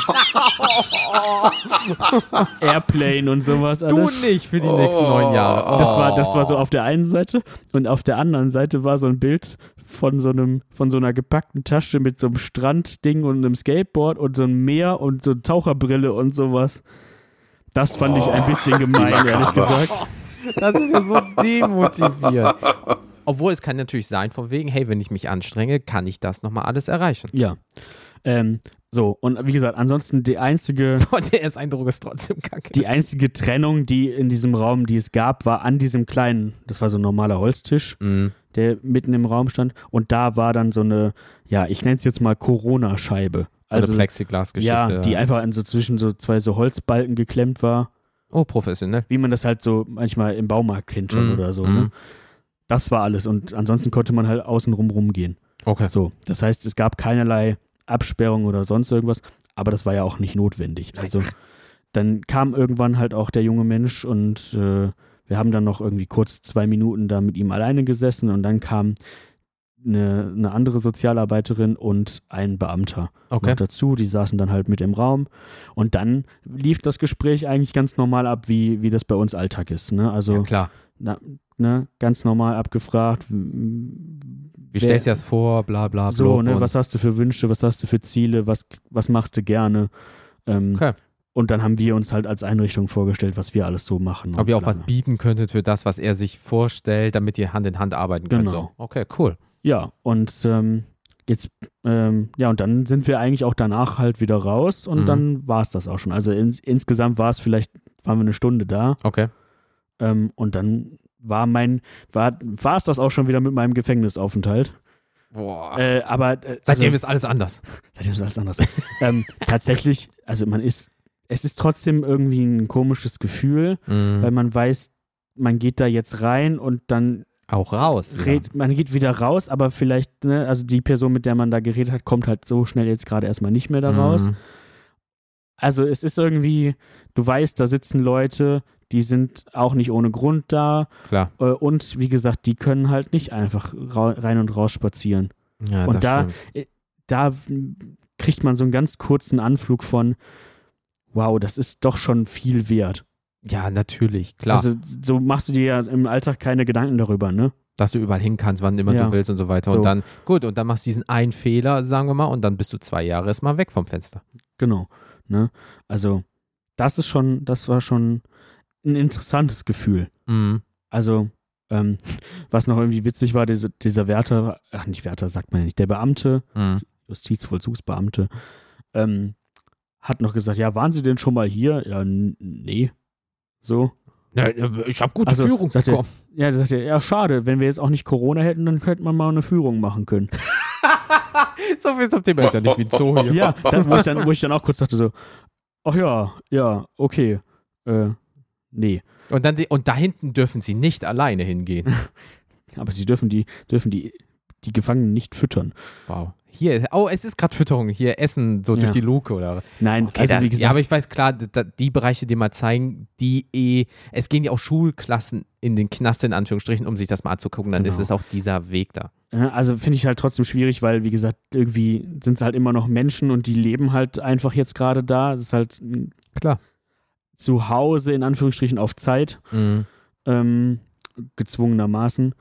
Airplane und sowas Du alles. nicht für die nächsten neun Jahre. Oh. Das war, das war so auf der einen Seite und auf der anderen Seite war so ein Bild von so einem, von so einer gepackten Tasche mit so einem Strandding und einem Skateboard und so einem Meer und so Taucherbrille und sowas. Das fand ich ein bisschen gemein, ehrlich gesagt. Das ist ja so demotivierend. Obwohl es kann natürlich sein, von wegen, hey, wenn ich mich anstrenge, kann ich das nochmal alles erreichen. Ja. Ähm, so, und wie gesagt, ansonsten die einzige, Boah, der erste Eindruck ist trotzdem kacke. die einzige Trennung, die in diesem Raum, die es gab, war an diesem kleinen, das war so ein normaler Holztisch, Mhm. Der mitten im Raum stand. Und da war dann so eine, ja, ich nenne es jetzt mal Corona-Scheibe. Also Plexiglas-Geschichte. ja, die einfach in so zwischen so zwei so Holzbalken geklemmt war, oh, professionell. wie man das halt so manchmal im Baumarkt kennt schon Mhm, oder so. mhm. Ne? Das war alles. Und ansonsten konnte man halt außenrum rumgehen. Okay. So, das heißt, es gab keinerlei Absperrung oder sonst irgendwas, aber das war ja auch nicht notwendig. Also dann kam irgendwann halt auch der junge Mensch und äh, wir haben dann noch irgendwie kurz zwei Minuten da mit ihm alleine gesessen und dann kam eine, eine andere Sozialarbeiterin und ein Beamter Okay. noch dazu. Die saßen dann halt mit im Raum und dann lief das Gespräch eigentlich ganz normal ab, wie, wie das bei uns Alltag ist. Ne? Also Ja, klar. na, ne, ganz normal abgefragt. Wie stellst du dir das vor? Bla, bla, bla. So, ne, was hast du für Wünsche, was hast du für Ziele, was, was machst du gerne? Ähm, Okay. Und dann haben wir uns halt als Einrichtung vorgestellt, was wir alles so machen. Ob ihr auch was bieten könntet für das, was er sich vorstellt, damit ihr Hand in Hand arbeiten könnt. Genau. So. Okay, cool. Ja, und ähm, jetzt, ähm, ja, und dann sind wir eigentlich auch danach halt wieder raus und Mhm. dann war es das auch schon. Also ins, insgesamt war es vielleicht, waren wir eine Stunde da Okay. ähm, und dann war mein, war, war es das auch schon wieder mit meinem Gefängnisaufenthalt. Boah. Äh, aber äh, Seitdem also, ist alles anders. Seitdem ist alles anders. ähm, tatsächlich, also man ist, es ist trotzdem irgendwie ein komisches Gefühl, Mhm. weil man weiß, man geht da jetzt rein und dann Auch raus. red, man geht wieder raus, aber vielleicht, ne, also die Person, mit der man da geredet hat, kommt halt so schnell jetzt gerade erstmal nicht mehr da raus. Mhm. Also es ist irgendwie, du weißt, da sitzen Leute, die sind auch nicht ohne Grund da Klar. äh, und wie gesagt, die können halt nicht einfach rein und raus spazieren. Ja, Und da- stimmt. da kriegt man so einen ganz kurzen Anflug von, wow, das ist doch schon viel wert. Ja, natürlich, klar. Also so machst du dir ja im Alltag keine Gedanken darüber, ne? Dass du überall hin kannst, wann immer Ja. du willst und so weiter. So. Und dann, gut, und dann machst du diesen einen Fehler, sagen wir mal, und dann bist du zwei Jahre erstmal weg vom Fenster. Genau. Ne? Also, das ist schon, das war schon ein interessantes Gefühl. Mhm. Also, ähm, was noch irgendwie witzig war, diese, dieser Wärter, ach nicht Wärter, sagt man ja nicht, der Beamte, Mhm. Justizvollzugsbeamte, ähm, hat noch gesagt, ja, waren Sie denn schon mal hier? Ja, nee. So. Ja, ich habe gute Also, Führung sagt er- bekommen. Ja, da sagt er, ja, schade, wenn wir jetzt auch nicht Corona hätten, dann könnte man mal eine Führung machen können. so viel zum Thema ist ja nicht wie ein Zoo hier. ja, da, wo, ich dann, wo ich dann auch kurz dachte so, ach ja, ja, okay, äh, nee. Und, dann die, und da hinten dürfen sie nicht alleine hingehen. Aber sie dürfen die, dürfen die, die Gefangenen nicht füttern. Wow. Hier, ist- oh, es ist gerade Fütterung. Hier Essen so Ja. durch die Luke oder. Nein, Okay, also da, wie gesagt, ja, aber ich weiß klar, da, die Bereiche, die mal zeigen, die eh, es gehen ja auch Schulklassen in den Knast in Anführungsstrichen, um sich das mal anzugucken, dann ist Genau. es auch dieser Weg da. Also finde ich halt trotzdem schwierig, weil, wie gesagt, irgendwie sind es halt immer noch Menschen und die leben halt einfach jetzt gerade da. Das ist halt Klar. Zuhause in Anführungsstrichen auf Zeit, Mhm. ähm, gezwungenermaßen.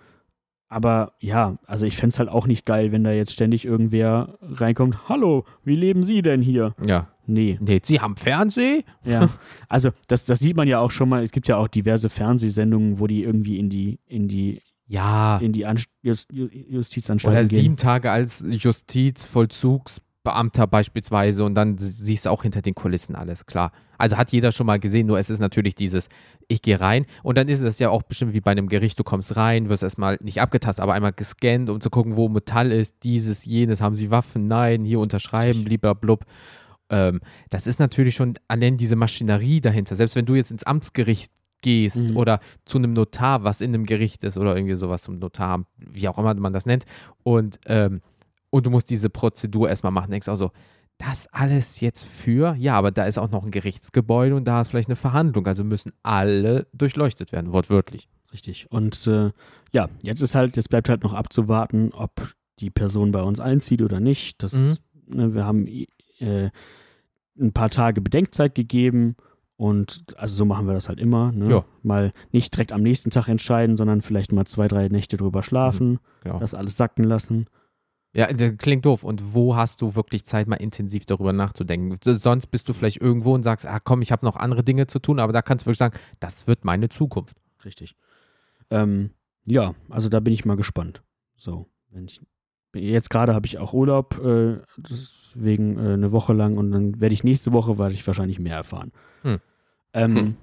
Aber ja, also ich fände es halt auch nicht geil, wenn da jetzt ständig irgendwer reinkommt. Hallo, wie leben Sie denn hier? Ja. Nee, Nee, sie haben Fernseh? ja. Also das, das sieht man ja auch schon mal. Es gibt ja auch diverse Fernsehsendungen, wo die irgendwie in die, in die, Ja. in die Anst Just Justizanstalten Oder gehen. sieben Tage als Justizvollzugsbeamter beispielsweise und dann siehst du auch hinter den Kulissen alles, klar. Also hat jeder schon mal gesehen, nur es ist natürlich dieses, ich gehe rein und dann ist es ja auch bestimmt wie bei einem Gericht, du kommst rein, wirst erstmal nicht abgetastet, aber einmal gescannt, um zu gucken, wo Metall ist, dieses, jenes, haben sie Waffen, nein, hier unterschreiben, blub. Ähm, das ist natürlich schon allein diese Maschinerie dahinter. Selbst wenn du jetzt ins Amtsgericht gehst Mhm. oder zu einem Notar, was in einem Gericht ist oder irgendwie sowas zum Notar, wie auch immer man das nennt, und, ähm, und du musst diese Prozedur erstmal machen, denkst auch so, das alles jetzt für, ja, aber da ist auch noch ein Gerichtsgebäude und da ist vielleicht eine Verhandlung, also müssen alle durchleuchtet werden, wortwörtlich. Richtig. Und äh, ja, jetzt ist halt, jetzt bleibt halt noch abzuwarten, ob die Person bei uns einzieht oder nicht. Das, Mhm. ne, wir haben äh, ein paar Tage Bedenkzeit gegeben und also so machen wir das halt immer. Ne? Mal nicht direkt am nächsten Tag entscheiden, sondern vielleicht mal zwei, drei Nächte drüber schlafen, Genau. das alles sacken lassen. Ja, das klingt doof. Und wo hast du wirklich Zeit, mal intensiv darüber nachzudenken? Sonst bist du vielleicht irgendwo und sagst, ah komm, ich habe noch andere Dinge zu tun, aber da kannst du wirklich sagen, das wird meine Zukunft. Richtig. Ähm, ja, also da bin ich mal gespannt. So, wenn ich jetzt gerade habe ich auch Urlaub, äh, deswegen äh, eine Woche lang und dann werde ich nächste Woche werde ich wahrscheinlich mehr erfahren. Hm. Ähm, Hm.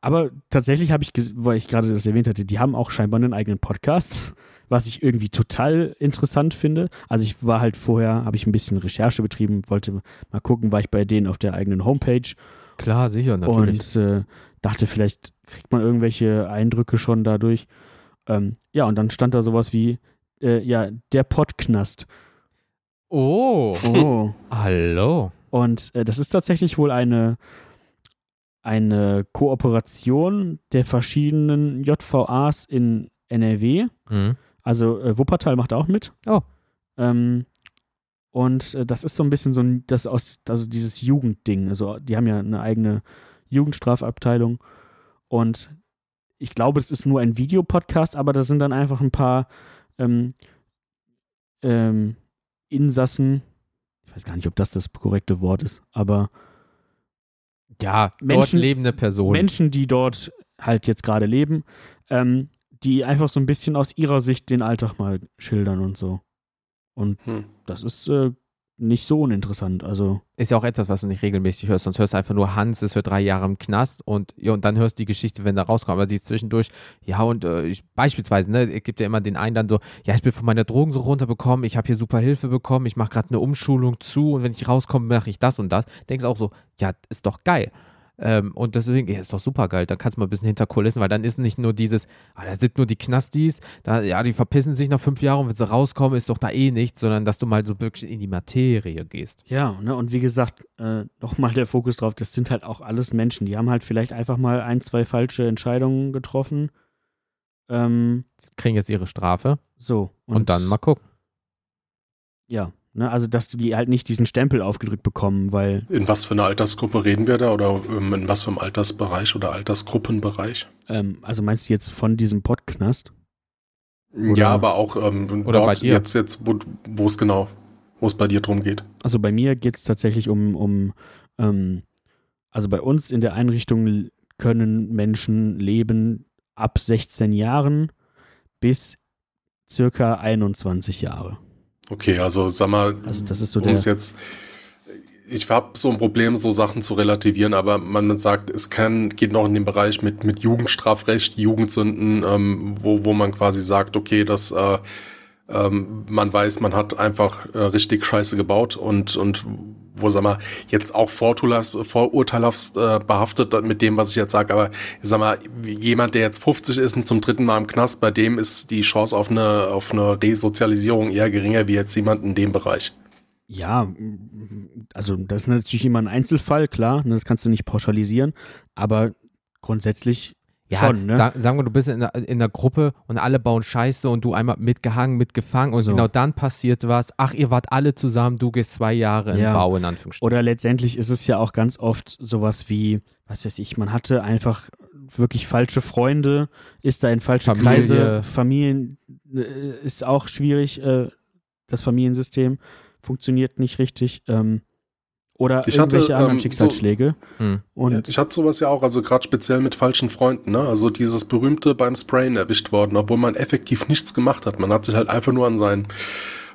Aber tatsächlich habe ich, weil ich gerade das erwähnt hatte, die haben auch scheinbar einen eigenen Podcast, was ich irgendwie total interessant finde. Also ich war halt vorher, habe ich ein bisschen Recherche betrieben, wollte mal gucken, war ich bei denen auf der eigenen Homepage Klar, sicher, und äh, dachte, vielleicht kriegt man irgendwelche Eindrücke schon dadurch. Ähm, ja, und dann stand da sowas wie, äh, ja, der Pottknast. oh, Oh. hallo. und äh, das ist tatsächlich wohl eine, eine Kooperation der verschiedenen JVAs in NRW. Mhm. Also äh, Wuppertal macht auch mit. Oh. Ähm, und äh, das ist so ein bisschen so ein, das aus, also dieses Jugendding. Also die haben ja eine eigene Jugendstrafabteilung. Und ich glaube, es ist nur ein Videopodcast, aber da sind dann einfach ein paar ähm, ähm, Insassen. Ich weiß gar nicht, ob das das korrekte Wort ist, aber Ja, dort Menschen- lebende Personen. Menschen, die dort halt jetzt gerade leben, ähm, die einfach so ein bisschen aus ihrer Sicht den Alltag mal schildern und so. Und Hm. das ist äh, nicht so uninteressant. Also, Ist ja auch etwas, was du nicht regelmäßig hörst. Sonst hörst du einfach nur, Hans ist für drei Jahre im Knast und, ja, und dann hörst du die Geschichte, wenn da rauskommt. Aber die ist zwischendurch, ja, und äh, ich, beispielsweise, ne, es gibt ja immer den einen dann so, ja, ich bin von meiner Drogen so runterbekommen, ich habe hier super Hilfe bekommen, ich mache gerade eine Umschulung zu und wenn ich rauskomme, mache ich das und das. Denkst auch so, ja, ist doch geil. Ähm, und deswegen, ja, ist doch super geil. Dann kannst du mal ein bisschen hinter Kulissen, weil dann ist nicht nur dieses, ah, da sind nur die Knastis, da, ja, die verpissen sich nach fünf Jahren und wenn sie rauskommen, ist doch da eh nichts, sondern dass du mal so wirklich in die Materie gehst. ja, ne, und wie gesagt, äh, nochmal der Fokus drauf, das sind halt auch alles Menschen. Die haben halt vielleicht einfach mal ein, zwei falsche Entscheidungen getroffen. Ähm, Kriegen jetzt ihre Strafe so. und dann mal gucken. Ja, ne, also dass die halt nicht diesen Stempel aufgedrückt bekommen, weil In was für einer Altersgruppe reden wir da oder ähm, in was für einem Altersbereich oder Altersgruppenbereich? Ähm, also meinst du jetzt von diesem Pottknast? Oder, ja, aber auch ähm, oder bei dir. jetzt, jetzt wo es genau, wo es bei dir drum geht. Also bei mir geht es tatsächlich um, um ähm, also bei uns in der Einrichtung können Menschen leben ab 16 Jahren bis circa 21 Jahre. Okay, also sag mal, also das ist so um es jetzt ich habe so ein Problem, so Sachen zu relativieren, aber man sagt, es kann, geht noch in den Bereich mit, mit Jugendstrafrecht, Jugendsünden, ähm, wo, wo man quasi sagt, okay, dass äh, ähm, man weiß, man hat einfach äh, richtig Scheiße gebaut und, und wo, sag mal, jetzt auch vorurteilhaft äh, behaftet mit dem, was ich jetzt sage, aber ich sag mal, jemand, der jetzt 50 ist und zum dritten Mal im Knast, bei dem ist die Chance auf eine, auf eine Resozialisierung eher geringer wie jetzt jemand in dem Bereich. Ja, also das ist natürlich immer ein Einzelfall, klar, ne, das kannst du nicht pauschalisieren, aber grundsätzlich ja, schon, ne? Sag, sagen wir, du bist in einer, in einer Gruppe und alle bauen Scheiße und du einmal mitgehangen, mitgefangen und so. genau dann passiert was. Ach, ihr wart alle zusammen, du gehst zwei Jahre in ja. Bau, in Anführungsstrichen. Oder letztendlich ist es ja auch ganz oft sowas wie, was weiß ich, man hatte einfach wirklich falsche Freunde, ist da in falsche Familie. Kreise, Familien äh, ist auch schwierig, äh, das Familiensystem funktioniert nicht richtig. Ähm, oder ich irgendwelche hatte, anderen ähm, Schicksalsschläge. So, hm. und ich hatte sowas ja auch, also gerade speziell mit falschen Freunden, ne? Also dieses berühmte beim Sprayen erwischt worden, obwohl man effektiv nichts gemacht hat. Man hat sich halt einfach nur an seinen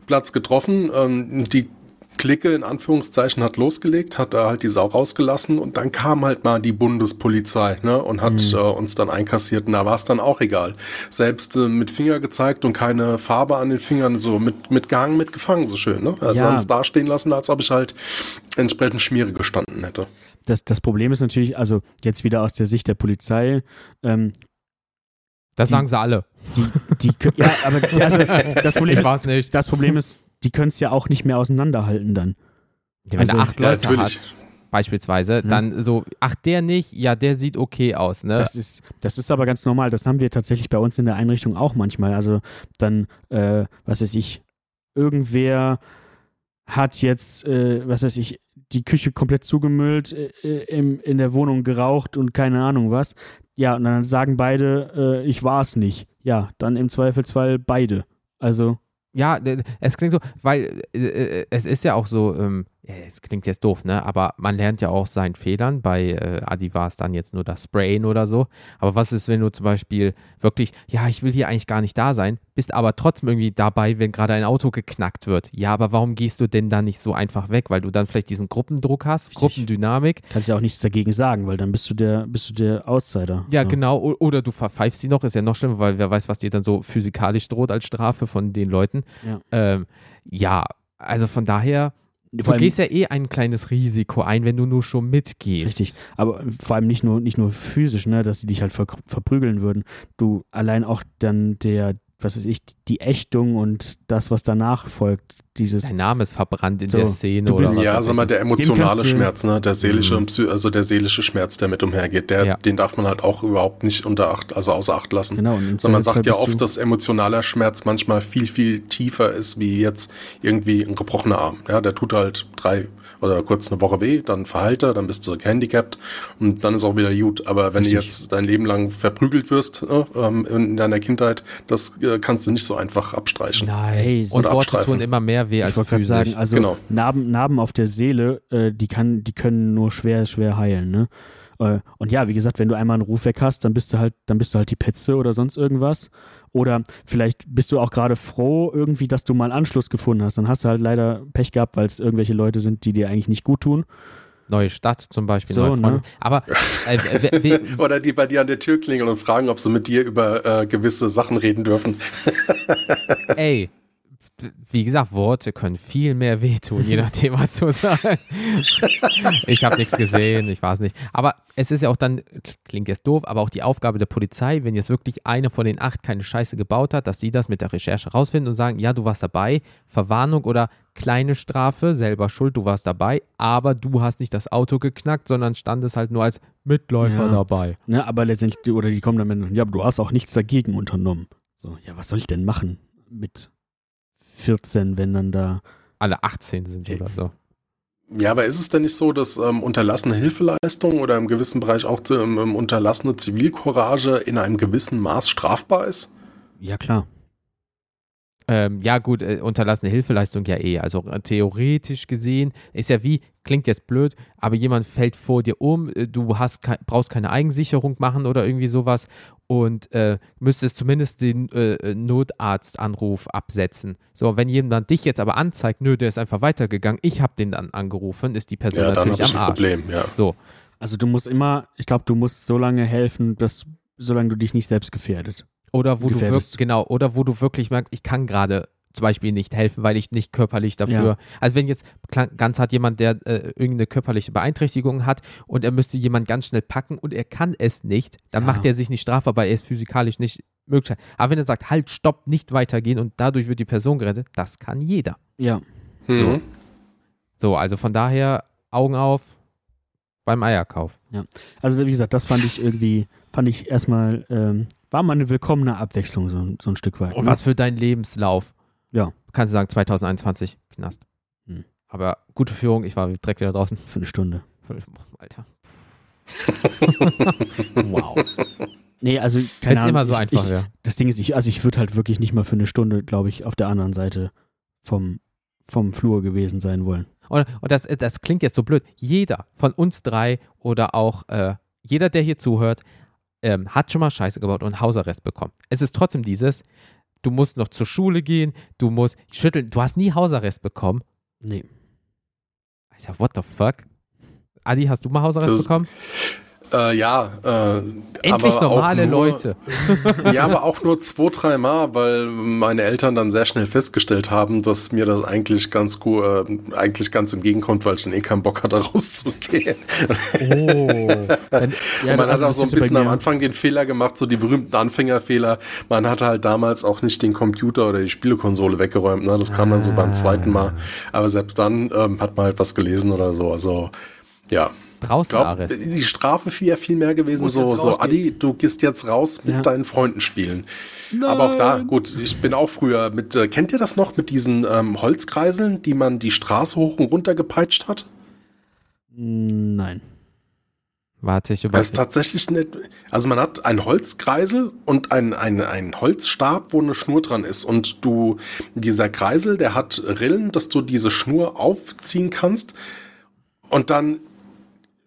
Platz getroffen. Ähm, die Clique in Anführungszeichen hat losgelegt, hat da halt die Sau rausgelassen und dann kam halt mal die Bundespolizei ne, und hat mhm. äh, uns dann einkassiert und da war es dann auch egal. Selbst äh, mit Finger gezeigt und keine Farbe an den Fingern, so mit, mit Gang mitgefangen, so schön. Ne? Also ja. haben es da stehen lassen, als ob ich halt entsprechend Schmiere gestanden hätte. Das, das Problem ist natürlich, also jetzt wieder aus der Sicht der Polizei, ähm, das die, sagen sie alle. Die, die, ja, aber also, das, Problem ist, nicht. das Problem ist, die können es ja auch nicht mehr auseinanderhalten dann. Ja, wenn also, du acht Leute ja, hast, beispielsweise, ja. dann so, ach, der nicht, ja, der sieht okay aus, ne? Das ist, das ist aber ganz normal. Das haben wir tatsächlich bei uns in der Einrichtung auch manchmal. Also dann, äh, was weiß ich, irgendwer hat jetzt, äh, was weiß ich, die Küche komplett zugemüllt, äh, äh im, in der Wohnung geraucht und keine Ahnung was. Ja, und dann sagen beide, äh, ich war es nicht. Ja, dann im Zweifelsfall beide. Also ja, es klingt so, weil äh, äh, es ist ja auch so, ähm, es klingt jetzt doof, ne? Aber man lernt ja auch seinen Fehlern. Bei äh, Adi war es dann jetzt nur das Sprayen oder so. Aber was ist, wenn du zum Beispiel wirklich, ja, ich will hier eigentlich gar nicht da sein, bist aber trotzdem irgendwie dabei, wenn gerade ein Auto geknackt wird. Ja, aber warum gehst du denn dann nicht so einfach weg? Weil du dann vielleicht diesen Gruppendruck hast, Richtig. Gruppendynamik. Kannst ja auch nichts dagegen sagen, weil dann bist du der, bist du der Outsider. Ja, so. genau. Oder du verpfeifst sie noch, ist ja noch schlimmer, weil wer weiß, was dir dann so physikalisch droht als Strafe von den Leuten. Ja, ähm, ja also von daher Du gehst ja eh ein kleines Risiko ein, wenn du nur schon mitgehst. Richtig, aber vor allem nicht nur, nicht nur physisch, ne, dass sie dich halt ver verprügeln würden. Du allein auch dann der, was weiß ich, die Ächtung und das, was danach folgt, dieses. Dein Name ist verbrannt in so, der Szene oder was? Ja, sag mal, der emotionale Schmerz, ne? Der seelische, mhm. also der seelische Schmerz, der mit umhergeht, der, ja. den darf man halt auch überhaupt nicht unter Acht, also außer Acht lassen. Genau. Und man sagt ja oft, dass emotionaler Schmerz manchmal viel, viel tiefer ist, wie jetzt irgendwie ein gebrochener Arm. Ja, der tut halt drei oder kurz eine Woche weh, dann verheilt er, dann bist du gehandicapt und dann ist auch wieder gut. Aber wenn Richtig. du jetzt dein Leben lang verprügelt wirst äh, in deiner Kindheit, das äh, kannst du nicht so einfach abstreichen. Nein, und Worte tun immer mehr weh als physisch. Sagen, also genau. Narben, Narben auf der Seele, äh, die, kann, die können nur schwer, schwer heilen. Ne? Äh, und ja, wie gesagt, wenn du einmal einen Ruf weg hast, dann bist du halt, dann bist du halt die Petze oder sonst irgendwas. Oder vielleicht bist du auch gerade froh irgendwie, dass du mal Anschluss gefunden hast. Dann hast du halt leider Pech gehabt, weil es irgendwelche Leute sind, die dir eigentlich nicht gut tun. Neue Stadt zum Beispiel, so, neue Ne? Aber äh, oder die bei dir an der Tür klingeln und fragen, ob sie mit dir über äh, gewisse Sachen reden dürfen. Ey, wie gesagt, Worte können viel mehr wehtun, je nachdem, was du sagst. ich habe nichts gesehen, ich weiß nicht. Aber es ist ja auch dann, klingt jetzt doof, aber auch die Aufgabe der Polizei, wenn jetzt wirklich eine von den acht keine Scheiße gebaut hat, dass die das mit der Recherche rausfinden und sagen, ja, du warst dabei, Verwarnung oder kleine Strafe, selber schuld, du warst dabei, aber du hast nicht das Auto geknackt, sondern standest halt nur als Mitläufer ja. dabei. Ne, aber letztendlich, oder die kommen dann mit, ja, aber du hast auch nichts dagegen unternommen. So, ja, was soll ich denn machen mit 14, wenn dann da. Alle 18 sind oder so. Ja, aber ist es denn nicht so, dass ähm, unterlassene Hilfeleistung oder im gewissen Bereich auch ähm, unterlassene Zivilcourage in einem gewissen Maß strafbar ist? Ja, klar. Ähm, ja, gut, äh, unterlassene Hilfeleistung ja eh. Also äh, theoretisch gesehen ist ja wie, klingt jetzt blöd, aber jemand fällt vor dir um, äh, du hast kei- brauchst keine Eigensicherung machen oder irgendwie sowas und äh, müsstest zumindest den äh, äh, Notarztanruf absetzen. So, wenn jemand dich jetzt aber anzeigt, nö, der ist einfach weitergegangen, ich habe den dann angerufen, ist die Person Ja, dann natürlich ich am ein Arsch. Problem, ja. So, Also du musst immer, ich glaube, du musst so lange helfen, dass, solange du dich nicht selbst gefährdet. Oder wo du gefährdest. wirklich, genau, oder wo du wirklich merkst, ich kann gerade zum Beispiel nicht helfen, weil ich nicht körperlich dafür. Ja. Also wenn jetzt ganz hat jemand, der äh, irgendeine körperliche Beeinträchtigung hat und er müsste jemand ganz schnell packen und er kann es nicht, dann Ja. macht er sich nicht strafbar, weil er es physikalisch nicht möglich. Aber wenn er sagt, halt, stopp, nicht weitergehen und dadurch wird die Person gerettet, das kann jeder. Ja. Mhm. So, also von daher Augen auf beim Eierkauf. Also wie gesagt, das fand ich irgendwie, fand ich erstmal, ähm, war mal eine willkommene Abwechslung, so, so ein Stück weit. Und was für deinen Lebenslauf. Ja. Kannst du sagen, 2021 Knast. Hm. Aber gute Führung, ich war direkt wieder draußen. Für eine Stunde. Alter. Wow. Nee, also keine es Ahnung. immer so ich, einfach ich, wäre. Das Ding ist, ich, also ich würde halt wirklich nicht mal für eine Stunde, glaube ich, auf der anderen Seite vom, vom Flur gewesen sein wollen. Und, und das, das klingt jetzt so blöd. Jeder von uns drei oder auch äh, jeder, der hier zuhört, ähm, hat schon mal Scheiße gebaut und Hausarrest bekommen. Es ist trotzdem dieses, du musst noch zur Schule gehen, du musst schütteln, du hast nie Hausarrest bekommen. Nee. Ich sag, what the fuck? Adi, hast du mal Hausarrest Das- bekommen? Äh, ja, äh, Endlich normale nur, Leute. Ja, aber auch nur zwei, drei Mal, weil meine Eltern dann sehr schnell festgestellt haben, dass mir das eigentlich ganz gut, äh, eigentlich ganz entgegenkommt, weil ich dann eh keinen Bock hatte, rauszugehen. Oh. Dann, Ja, man hat auch so ein bisschen am Anfang den Fehler gemacht, so die berühmten Anfängerfehler. Man hatte halt damals auch nicht den Computer oder die Spielekonsole weggeräumt. Ne? Das kam dann so Ah. beim zweiten Mal. Aber selbst dann ähm, hat man halt was gelesen oder so. Also ja. Draußen glaube, Arrest. die Strafe wäre viel mehr gewesen. Muss So, so. Adi, du gehst jetzt raus mit Ja. deinen Freunden spielen. Aber auch da, gut, ich bin auch früher mit, äh, kennt ihr das noch mit diesen ähm, Holzkreiseln, die man die Straße hoch und runter gepeitscht hat? Nein. Warte, ich Das ist tatsächlich nicht. Also man hat einen Holzkreisel und einen ein Holzstab, wo eine Schnur dran ist. Und du, dieser Kreisel, der hat Rillen, dass du diese Schnur aufziehen kannst. Und dann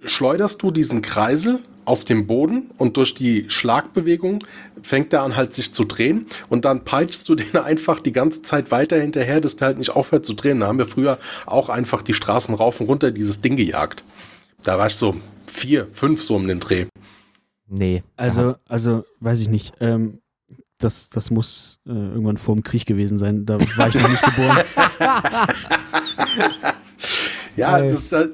schleuderst du diesen Kreisel auf den Boden und durch die Schlagbewegung fängt er an halt sich zu drehen und dann peitschst du den einfach die ganze Zeit weiter hinterher, dass der halt nicht aufhört zu drehen. Da haben wir früher auch einfach die Straßen rauf und runter dieses Ding gejagt. Da war ich so vier, fünf so um den Dreh. Nee. Also, also, weiß ich nicht. Ähm, das, das muss äh, irgendwann vor dem Krieg gewesen sein. Da war ich noch nicht geboren. Ja, Ey. das, äh,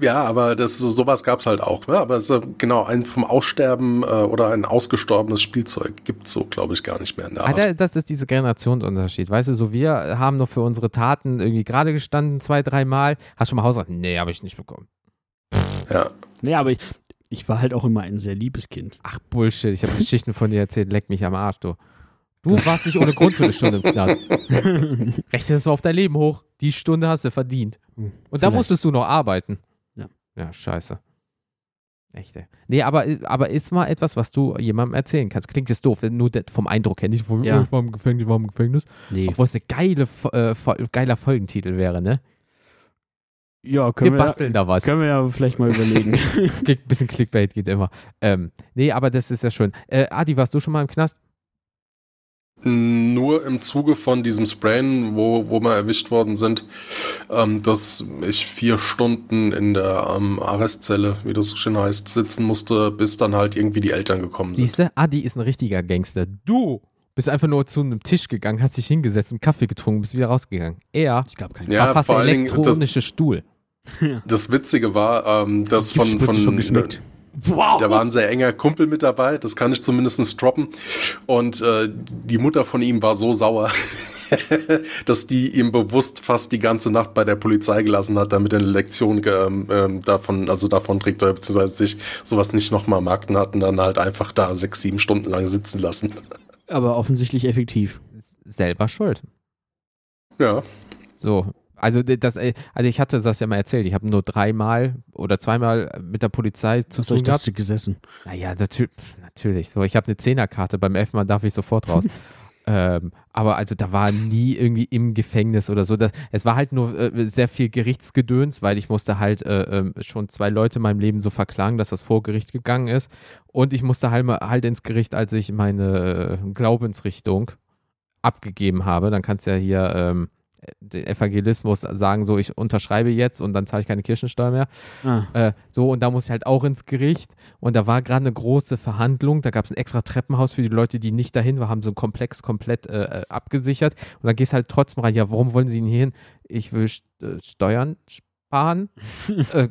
ja, aber das so sowas gab's halt auch. Ne? Aber es, äh, genau ein vom Aussterben äh, oder ein ausgestorbenes Spielzeug gibt's so, glaube ich, gar nicht mehr in der Ah, Art. da- das ist dieser Generationsunterschied. Weißt du, so wir haben noch für unsere Taten irgendwie gerade gestanden, zwei, dreimal. Hast du schon mal Hausarrest? Nee, habe ich nicht bekommen. ja. nee, aber ich, ich war halt auch immer ein sehr liebes Kind. Ach, Bullshit. Ich habe Geschichten von dir erzählt. Leck mich am Arsch, du. Du warst nicht ohne Grund für eine Stunde im Knast. Rechne das mal auf dein Leben hoch. Die Stunde hast du verdient. Und da Vielleicht. musstest du noch arbeiten. Ja. Ja, scheiße. Echte. Nee, aber, aber ist mal etwas, was du jemandem erzählen kannst. Klingt jetzt doof, nur vom Eindruck her. Nicht, wo, Ja. ich war im Gefängnis, ich war im Gefängnis. Nee. Obwohl es eine geile, äh, geiler Folgentitel wäre, ne? Ja, Wir können wir, basteln da was. können wir ja vielleicht mal überlegen. Ein bisschen Clickbait geht immer. Ähm, nee, aber das ist ja schön. Äh, Adi, warst du schon mal im Knast? Nur im Zuge von diesem Sprayen, wo, wo wir erwischt worden sind, ähm, dass ich vier Stunden in der ähm, Arrestzelle, wie das so schön heißt, sitzen musste, bis dann halt irgendwie die Eltern gekommen sind. Siehst du, Adi ist ein richtiger Gangster. Du bist einfach nur zu einem Tisch gegangen, hast dich hingesetzt, einen Kaffee getrunken, bist wieder rausgegangen. Er Ich gab keinen. Ja, war fast vor der allen Dingen, das- elektronische Stuhl. Das Witzige war, ähm, dass von, von schon geschmeckt. Wow! Da war ein sehr enger Kumpel mit dabei, das kann ich zumindest droppen. Und äh, die Mutter von ihm war so sauer, dass die ihm bewusst fast die ganze Nacht bei der Polizei gelassen hat, damit er eine Lektion ähm, ähm, davon, also davon trägt, beziehungsweise sich sowas nicht nochmal markten hat und dann halt einfach da sechs, sieben Stunden lang sitzen lassen. Aber offensichtlich effektiv. Selber schuld. Ja. So. Also, das, äh, also ich hatte das ja mal erzählt. Ich habe nur dreimal oder zweimal mit der Polizei zu Hast du tun gehabt. dachte gesessen? Naja, natürlich. natürlich. So, ich habe eine Zehnerkarte. Beim elften Mal darf ich sofort raus. Ähm, aber also da war nie irgendwie im Gefängnis oder so. Das, es war halt nur äh, sehr viel Gerichtsgedöns, weil ich musste halt äh, äh, schon zwei Leute in meinem Leben so verklagen, dass das vor Gericht gegangen ist. Und ich musste halt, mal, halt ins Gericht, als ich meine äh, Glaubensrichtung abgegeben habe. Dann kannst du ja hier ähm, den Evangelismus sagen, so ich unterschreibe jetzt und dann zahle ich keine Kirchensteuer mehr. Ah. Äh, so, und da muss ich halt auch ins Gericht. Und da war gerade eine große Verhandlung. Da gab es ein extra Treppenhaus für die Leute, die nicht dahin waren, haben so einen Komplex komplett äh, äh abgesichert. Und dann gehst halt trotzdem rein, ja, warum wollen sie denn hier hin? Ich will äh, Steuern sparen. äh,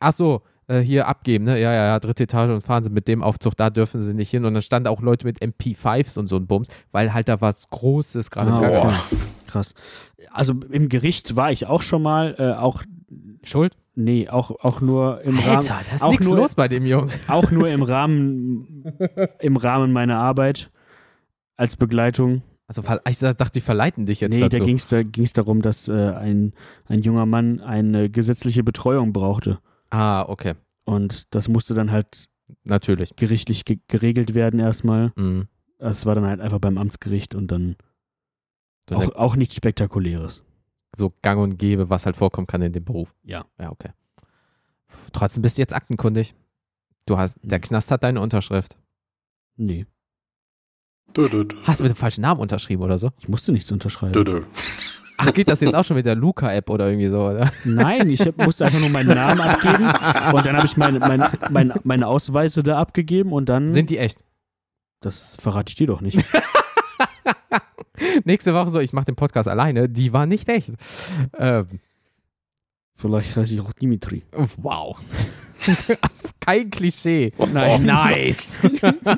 ach so, äh, hier abgeben, ne? Ja, ja, ja, dritte Etage und fahren sie mit dem Aufzug, da dürfen sie nicht hin. Und dann standen auch Leute mit MP5s und so ein Bums, weil halt da was Großes gerade oh, Krass. Also im Gericht war ich auch schon mal, äh, auch. Schuld? Nee, auch, auch nur im Alter, Rahmen. da ist auch nichts nur, los bei dem Jungen. Auch nur im Rahmen, im Rahmen meiner Arbeit als Begleitung. Also ich dachte, die verleiten dich jetzt nee, dazu. Nee, da ging es da ging's darum, dass äh, ein, ein junger Mann eine gesetzliche Betreuung brauchte. Ah, okay. Und das musste dann halt natürlich gerichtlich ge geregelt werden erstmal. Mhm. Das war dann halt einfach beim Amtsgericht und dann auch, auch nichts Spektakuläres. So gang und gäbe, was halt vorkommen kann in dem Beruf. Ja. Ja, okay. Trotzdem bist du jetzt aktenkundig. Du hast, der mhm. Knast hat deine Unterschrift. Nee. Hast du mit dem falschen Namen unterschrieben oder so? Ich musste nichts unterschreiben. Ach, geht das jetzt auch schon mit der Luca-App oder irgendwie so, oder? Nein, ich hab, musste einfach nur meinen Namen abgeben und dann habe ich meine, meine, meine, meine Ausweise da abgegeben und dann. Sind die echt? Das verrate ich dir doch nicht. Nächste Woche so, ich mache den Podcast alleine. Die war nicht echt. Ähm. Vielleicht heiße ich auch Dimitri. Wow. Kein Klischee. Oh, Nein. Nice.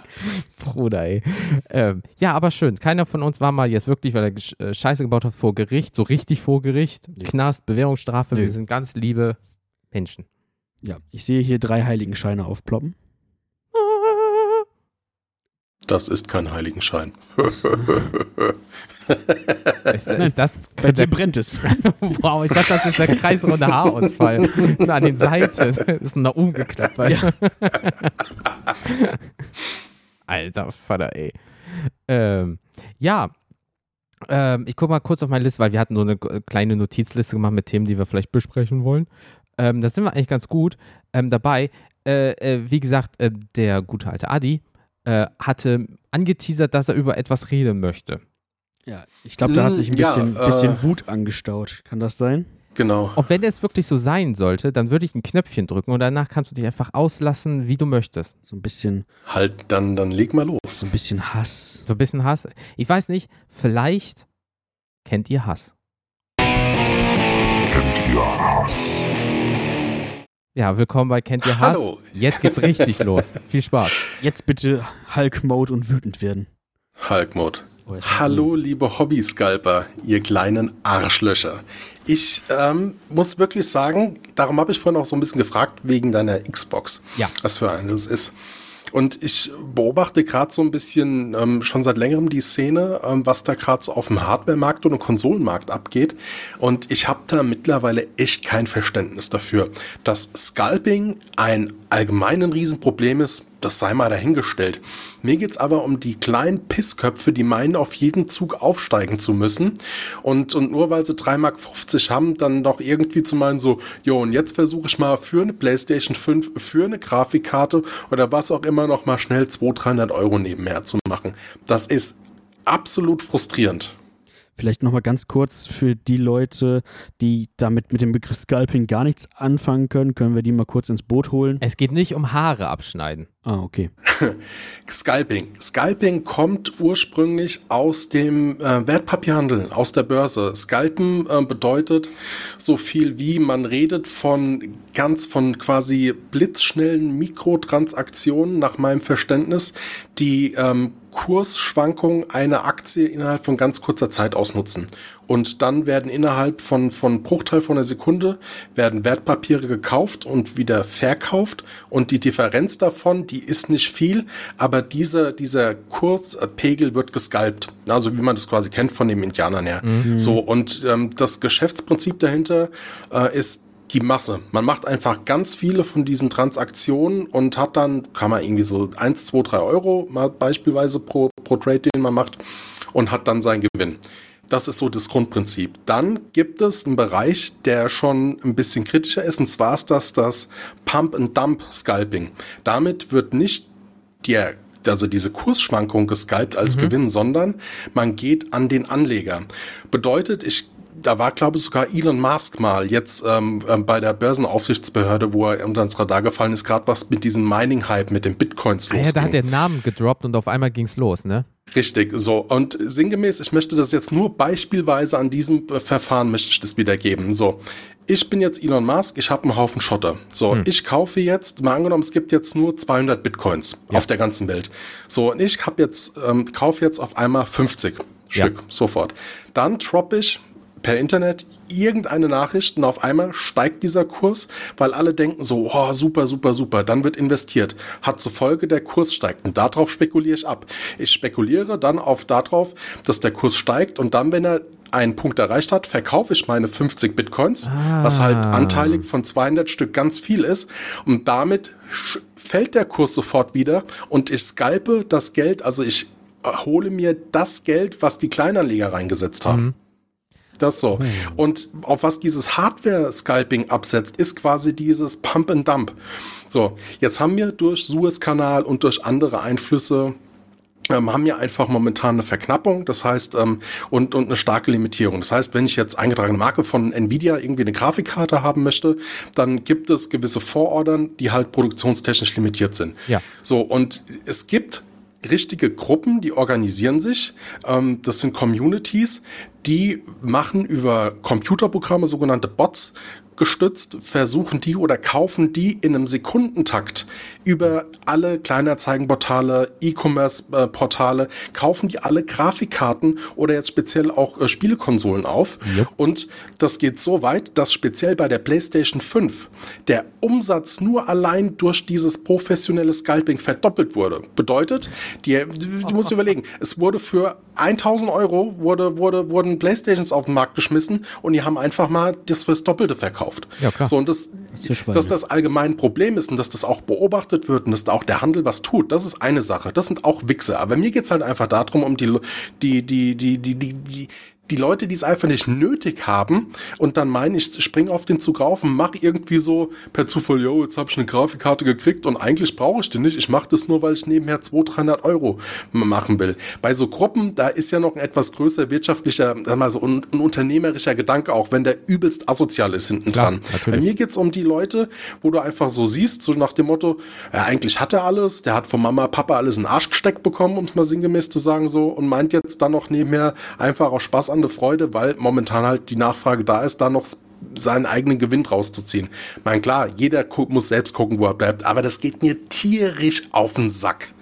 Bruder, ey. Ähm, ja, aber schön. Keiner von uns war mal jetzt wirklich, weil er äh, Scheiße gebaut hat, vor Gericht, so richtig vor Gericht. Nee. Knast, Bewährungsstrafe. Nee. Wir sind ganz liebe Menschen. Ja, ich sehe hier drei Heiligenscheine aufploppen. Das ist kein Heiligenschein. ist, ist das, Bei dir brennt es. wow, ich dachte, das ist der kreisrunde Haarausfall. Nur an den Seiten. Das ist noch umgeklappt. Ja. Alter Vater, ey. Ähm, ja, ähm, ich gucke mal kurz auf meine Liste, weil wir hatten so eine kleine Notizliste gemacht mit Themen, die wir vielleicht besprechen wollen. Ähm, da sind wir eigentlich ganz gut ähm, dabei. Äh, äh, wie gesagt, äh, der gute alte Adi äh, hatte angeteasert, dass er über etwas reden möchte. Ja, ich glaube, da hat sich ein bisschen, ja, äh, bisschen Wut angestaut. Kann das sein? Genau. Und wenn es wirklich so sein sollte, dann würde ich ein Knöpfchen drücken und danach kannst du dich einfach auslassen, wie du möchtest. So ein bisschen. Halt, dann, dann leg mal los. So ein bisschen Hass. So ein bisschen Hass. Ich weiß nicht, vielleicht kennt ihr Hass. Kennt ihr Hass? Ja, willkommen bei Kennt ihr Hass? Hallo. Jetzt geht's richtig los. Viel Spaß. Jetzt bitte Hulk-Mode und wütend werden. Hulk-Mode. Oh, Hallo, liebe Hobby-Scalper, ihr kleinen Arschlöcher. Ich ähm, muss wirklich sagen, darum habe ich vorhin auch so ein bisschen gefragt, wegen deiner Xbox. Ja. Was für eine das ist. Und ich beobachte gerade so ein bisschen ähm, schon seit längerem die Szene, ähm, was da gerade so auf dem Hardware-Markt und Konsolenmarkt abgeht. Und ich habe da mittlerweile echt kein Verständnis dafür, dass Scalping ein allgemein ein Riesenproblem ist, das sei mal dahingestellt. Mir geht's aber um die kleinen Pissköpfe, die meinen, auf jeden Zug aufsteigen zu müssen. Und, und nur weil sie 3,50 Mark haben, dann doch irgendwie zu meinen, so, jo, und jetzt versuche ich mal für eine PlayStation 5, für eine Grafikkarte oder was auch immer noch mal schnell 200, 300 Euro nebenher zu machen. Das ist absolut frustrierend. Vielleicht nochmal ganz kurz für die Leute, die damit mit dem Begriff Scalping gar nichts anfangen können, können wir die mal kurz ins Boot holen. Es geht nicht um Haare abschneiden. Ah, okay. Scalping. Scalping kommt ursprünglich aus dem äh, Wertpapierhandel, aus der Börse. Scalpen äh, bedeutet so viel wie man redet von ganz von quasi blitzschnellen Mikrotransaktionen nach meinem Verständnis, die ähm, Kursschwankungen einer Aktie innerhalb von ganz kurzer Zeit ausnutzen. Und dann werden innerhalb von, von Bruchteil von einer Sekunde werden Wertpapiere gekauft und wieder verkauft. Und die Differenz davon, die ist nicht viel, aber dieser, dieser Kurspegel wird gescalpt. Also wie man das quasi kennt von den Indianern her. Mhm. So, und ähm, das Geschäftsprinzip dahinter äh, ist die Masse. Man macht einfach ganz viele von diesen Transaktionen und hat dann, kann man irgendwie so 1, 2, 3 Euro mal beispielsweise pro, pro Trade, den man macht. und hat dann seinen Gewinn. Das ist so das Grundprinzip. Dann gibt es einen Bereich, der schon ein bisschen kritischer ist, und zwar ist das das Pump-and-Dump-Scalping. Damit wird nicht der also diese Kursschwankung gescalpt als mhm. Gewinn, sondern man geht an den Anleger. Bedeutet, ich da war, glaube ich, sogar Elon Musk mal jetzt ähm, ähm, bei der Börsenaufsichtsbehörde, wo er unter ins Radar gefallen ist, gerade was mit diesem Mining-Hype, mit den Bitcoins ah, losging. Ja, da hat der Namen gedroppt und auf einmal ging es los, ne? Richtig, so. Und sinngemäß, ich möchte das jetzt nur beispielweise an diesem äh, Verfahren möchte ich das wiedergeben. So. Ich bin jetzt Elon Musk, ich habe einen Haufen Schotter. So, hm. ich kaufe jetzt, mal angenommen, es gibt jetzt nur 200 Bitcoins ja. auf der ganzen Welt. So, und ich habe jetzt, ähm, kaufe jetzt auf einmal 50 Stück, ja. sofort. Dann droppe ich per Internet irgendeine Nachricht und auf einmal steigt dieser Kurs, weil alle denken so, oh, super, super, super, dann wird investiert. Hat zur Folge, der Kurs steigt und darauf spekuliere ich ab. Ich spekuliere dann auf darauf, dass der Kurs steigt und dann, wenn er einen Punkt erreicht hat, verkaufe ich meine 50 Bitcoins, ah. was halt anteilig von 200 Stück ganz viel ist und damit fällt der Kurs sofort wieder und ich scalpe das Geld, also ich hole mir das Geld, was die Kleinanleger reingesetzt haben. Mhm. Das so. Hm. Und auf was dieses Hardware-Scalping absetzt, ist quasi dieses Pump and Dump. So, jetzt haben wir durch Suezkanal und durch andere Einflüsse ähm, haben wir einfach momentan eine Verknappung, das heißt, ähm, und, und eine starke Limitierung. Das heißt, wenn ich jetzt eingetragene Marke von Nvidia irgendwie eine Grafikkarte haben möchte, dann gibt es gewisse Vorordern, die halt produktionstechnisch limitiert sind. Ja. So, und es gibt richtige Gruppen, die organisieren sich. Ähm, das sind Communities, die machen über Computerprogramme, sogenannte Bots, gestützt, versuchen die oder kaufen die in einem Sekundentakt über alle Kleinanzeigenportale, E-Commerce-Portale, kaufen die alle Grafikkarten oder jetzt speziell auch äh, Spielekonsolen auf. Yep. Und das geht so weit, dass speziell bei der PlayStation 5 der Umsatz nur allein durch dieses professionelle Scalping verdoppelt wurde. Bedeutet, die, du musst überlegen, es wurde für 1000 Euro wurde, wurde, wurden Playstations auf den Markt geschmissen und die haben einfach mal das fürs Doppelte verkauft. Ja, klar. So, und das, das dass das allgemein ein Problem ist und dass das auch beobachtet wird und dass da auch der Handel was tut, das ist eine Sache. Das sind auch Wichser. Aber mir geht es halt einfach darum, um die, die, die, die, die, die, die die Leute, die es einfach nicht nötig haben und dann meinen, ich springe auf den Zug rauf und mache irgendwie so per Zufall, yo, jetzt habe ich eine Grafikkarte gekriegt und eigentlich brauche ich die nicht. Ich mache das nur, weil ich nebenher 200, 300 Euro machen will. Bei so Gruppen, da ist ja noch ein etwas größer wirtschaftlicher, sag mal so ein, ein unternehmerischer Gedanke, auch wenn der übelst asozial ist hinten dran. Ja, Bei mir geht's um die Leute, wo du einfach so siehst, so nach dem Motto, ja, eigentlich hat er alles, der hat von Mama, Papa alles in den Arsch gesteckt bekommen, um es mal sinngemäß zu sagen so, und meint jetzt dann noch nebenher einfach auch Spaß an eine Freude, weil momentan halt die Nachfrage da ist, da noch seinen eigenen Gewinn rauszuziehen. Ich meine, klar, jeder muss selbst gucken, wo er bleibt, aber das geht mir tierisch auf den Sack.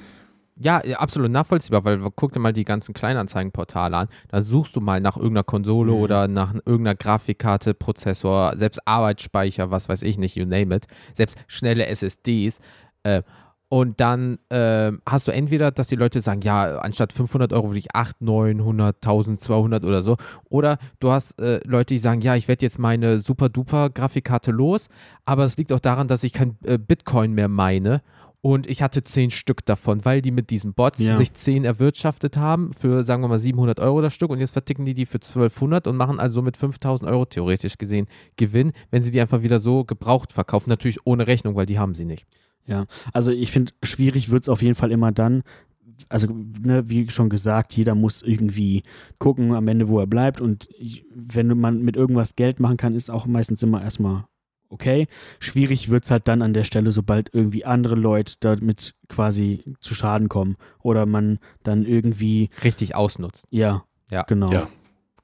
Ja, absolut nachvollziehbar, weil guck dir mal die ganzen Kleinanzeigenportale an. Da suchst du mal nach irgendeiner Konsole mhm. oder nach irgendeiner Grafikkarte, Prozessor, selbst Arbeitsspeicher, was weiß ich nicht, you name it. Selbst schnelle SSDs. Äh, und dann äh, hast du entweder, dass die Leute sagen, ja, anstatt 500 Euro würde ich 8, 900, 1200 oder so. Oder du hast äh, Leute, die sagen, ja, ich werde jetzt meine super duper Grafikkarte los, aber es liegt auch daran, dass ich kein äh, Bitcoin mehr meine. Und ich hatte 10 Stück davon, weil die mit diesen Bots ja. sich 10 erwirtschaftet haben für, sagen wir mal, 700 Euro das Stück. Und jetzt verticken die die für 1200 und machen also mit 5000 Euro theoretisch gesehen Gewinn, wenn sie die einfach wieder so gebraucht verkaufen. Natürlich ohne Rechnung, weil die haben sie nicht. Ja, also ich finde, schwierig wird es auf jeden Fall immer dann, also ne, wie schon gesagt, jeder muss irgendwie gucken am Ende, wo er bleibt. Und wenn man mit irgendwas Geld machen kann, ist auch meistens immer erstmal okay. Schwierig wird es halt dann an der Stelle, sobald irgendwie andere Leute damit quasi zu Schaden kommen oder man dann irgendwie. Richtig ausnutzt. Ja, ja. genau. Ja.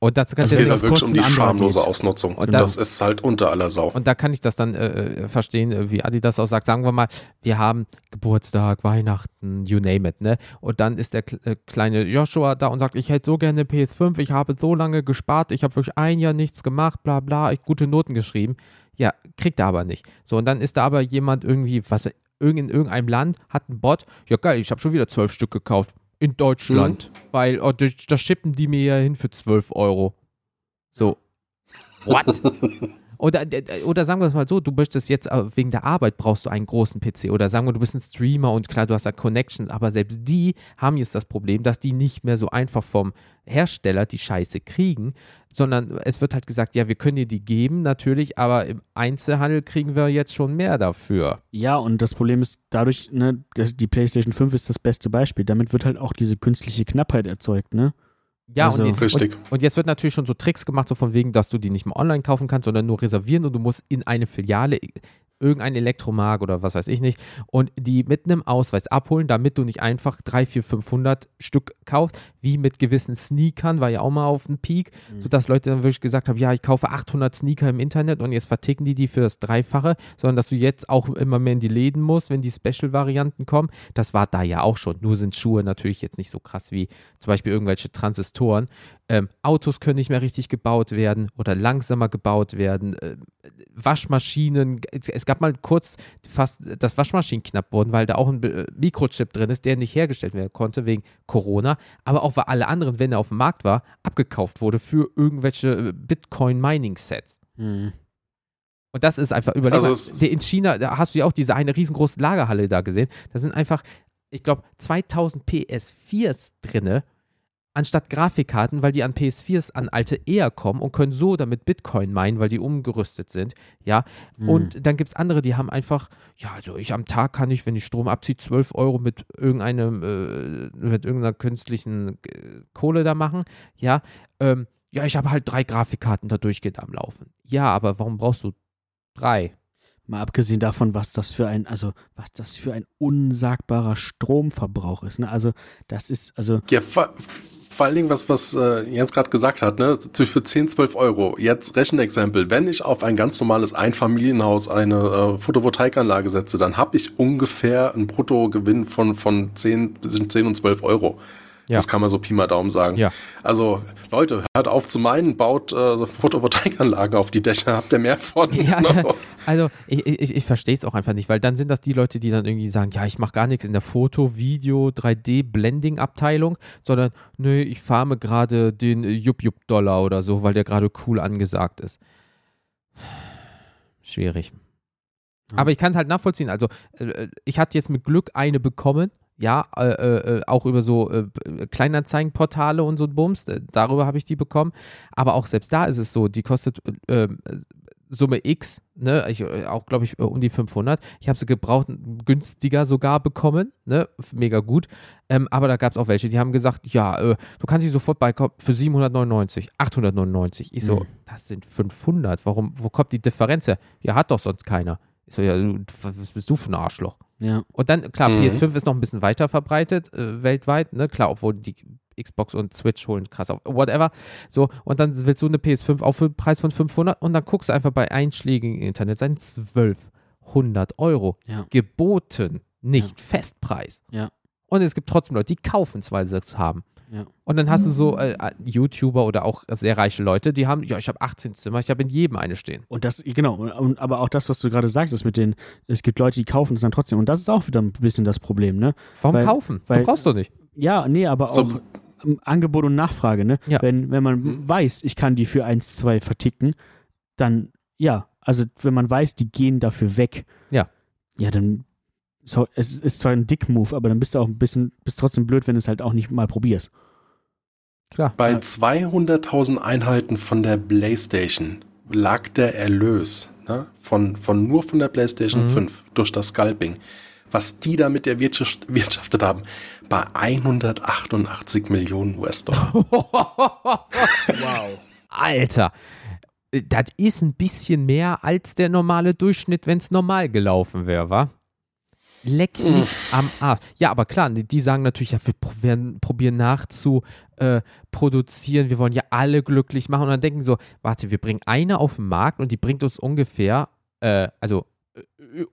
Und das es geht halt wirklich um die schamlose geht. Ausnutzung. Und, dann, das ist halt unter aller Sau. Und da kann ich das dann äh, äh, verstehen, äh, wie Adi das auch sagt. Sagen wir mal, wir haben Geburtstag, Weihnachten, you name it, ne? Und dann ist der äh, kleine Joshua da und sagt, ich hätte so gerne PS5, ich habe so lange gespart, ich habe wirklich ein Jahr nichts gemacht, bla bla, ich gute Noten geschrieben. Ja, kriegt er aber nicht. So, und dann ist da aber jemand irgendwie, was in irgendeinem Land hat einen Bot, ja geil, ich habe schon wieder zwölf Stück gekauft in Deutschland, mhm. weil oh, da schippen die mir ja hin für 12 Euro. So, what? Oder, oder sagen wir es mal so, du möchtest jetzt äh, wegen der Arbeit brauchst du einen großen PC. Oder sagen wir, du bist ein Streamer und klar, du hast da Connections, aber selbst die haben jetzt das Problem, dass die nicht mehr so einfach vom Hersteller die Scheiße kriegen, sondern es wird halt gesagt, ja, wir können dir die geben, natürlich, aber im Einzelhandel kriegen wir jetzt schon mehr dafür. Ja, und das Problem ist dadurch, ne, die PlayStation 5 ist das beste Beispiel. Damit wird halt auch diese künstliche Knappheit erzeugt, ne? Ja, also, und, richtig. Und, und, jetzt wird natürlich schon so Tricks gemacht, so von wegen, dass du die nicht mehr online kaufen kannst, sondern nur reservieren und du musst in eine Filiale irgendein Elektromark oder was weiß ich nicht und die mit einem Ausweis abholen, damit du nicht einfach 3, 4, 500 Stück kaufst, wie mit gewissen Sneakern, war ja auch mal auf dem Peak, mhm. sodass Leute dann wirklich gesagt haben, ja, ich kaufe 800 Sneaker im Internet und jetzt verticken die die für das Dreifache, sondern dass du jetzt auch immer mehr in die Läden musst, wenn die Special-Varianten kommen. Das war da ja auch schon, nur sind Schuhe natürlich jetzt nicht so krass wie zum Beispiel irgendwelche Transistoren. Ähm, Autos können nicht mehr richtig gebaut werden oder langsamer gebaut werden. Äh, Waschmaschinen, es gab mal kurz fast, dass Waschmaschinen knapp wurden, weil da auch ein äh, Mikrochip drin ist, der nicht hergestellt werden konnte wegen Corona, aber auch weil alle anderen, wenn er auf dem Markt war, abgekauft wurde für irgendwelche äh, Bitcoin-Mining-Sets. Mhm. Und das ist einfach, überleg also in China, da hast du ja auch diese eine riesengroße Lagerhalle da gesehen. Da sind einfach, ich glaube, 2000 PS4s drinne anstatt Grafikkarten, weil die an PS4s an alte eher kommen und können so damit Bitcoin meinen, weil die umgerüstet sind. Ja. Mhm. Und dann gibt es andere, die haben einfach, ja, also ich am Tag kann ich, wenn ich Strom abziehe, 12 Euro mit irgendeinem, äh, mit irgendeiner künstlichen äh, Kohle da machen. Ja. Ähm, ja, ich habe halt drei Grafikkarten da durchgehend am Laufen. Ja, aber warum brauchst du drei? Mal abgesehen davon, was das für ein, also was das für ein unsagbarer Stromverbrauch ist. Ne? Also das ist, also. Ja, vor allen Dingen, was, was äh, Jens gerade gesagt hat, ne, für 10, 12 Euro. Jetzt Rechenexempel. Wenn ich auf ein ganz normales Einfamilienhaus eine äh, Photovoltaikanlage setze, dann habe ich ungefähr einen Bruttogewinn von, von 10, 10 und 12 Euro. Ja. Das kann man so Pi mal Daumen sagen. Ja. Also, Leute, hört auf zu meinen, baut äh, Photovoltaikanlagen auf die Dächer, habt ihr mehr von. Ja, da, also, ich, ich, ich verstehe es auch einfach nicht, weil dann sind das die Leute, die dann irgendwie sagen, ja, ich mache gar nichts in der Foto-, Video-, 3D-Blending-Abteilung, sondern, nö, ich farme gerade den Jupp-Jupp-Dollar oder so, weil der gerade cool angesagt ist. Schwierig. Aber ich kann es halt nachvollziehen. Also, äh, ich hatte jetzt mit Glück eine bekommen ja, äh, äh, auch über so äh, Kleinanzeigenportale und so Bums, äh, darüber habe ich die bekommen. Aber auch selbst da ist es so, die kostet äh, Summe X, ne, ich, äh, auch glaube ich um die 500. Ich habe sie gebraucht, günstiger sogar bekommen, ne, mega gut. Ähm, aber da gab es auch welche, die haben gesagt, ja, du kannst sie sofort beikommen für 799, 899. Ich so, mhm. das sind 500. Warum, wo kommt die Differenz her? Ja, hat doch sonst keiner. Ich so, ja, was bist du für ein Arschloch? Ja. Und dann, klar, mhm. PS5 ist noch ein bisschen weiter verbreitet äh, weltweit, ne? Klar, obwohl die Xbox und Switch holen krass auf, whatever. So, und dann willst du eine PS5 auch für den Preis von 500 und dann guckst du einfach bei einschlägigen Internet sein 1200 Euro. Ja. Geboten, nicht ja. Festpreis. Ja. Und es gibt trotzdem Leute, die kaufen es, weil sie es haben. Ja. Und dann hast du so äh, äh YouTuber oder auch sehr reiche Leute, die haben, ja, ich habe 18 Zimmer, ich habe in jedem eine stehen. Und das, genau, und, aber auch das, was du gerade sagtest mit den, es gibt Leute, die kaufen es dann trotzdem. Und das ist auch wieder ein bisschen das Problem, ne? Warum weil, kaufen? Weil, du brauchst doch nicht. Ja, nee, aber so. auch Angebot und Nachfrage, ne? Ja. Wenn, wenn man mhm. weiß, ich kann die für 1, 2 verticken, dann, ja, also wenn man weiß, die gehen dafür weg, ja, ja, dann so, es ist zwar ein Dick-Move, aber dann bist du auch ein bisschen, bist trotzdem blöd, wenn du es halt auch nicht mal probierst. Klar. Bei 200.000 Einheiten von der PlayStation lag der Erlös ne, von, von nur von der PlayStation mhm. 5 durch das Scalping, was die damit erwirtschaftet haben, bei 188 Millionen US-Dollar. wow. Alter, das ist ein bisschen mehr als der normale Durchschnitt, wenn es normal gelaufen wäre, wa? Leck mich mm. am Arsch. Ja, aber klar, die, sagen natürlich, ja, wir werden probieren nachzuproduzieren, äh, wir wollen ja alle glücklich machen. Und dann denken so, warte, wir bringen eine auf den Markt und die bringt uns ungefähr, äh, also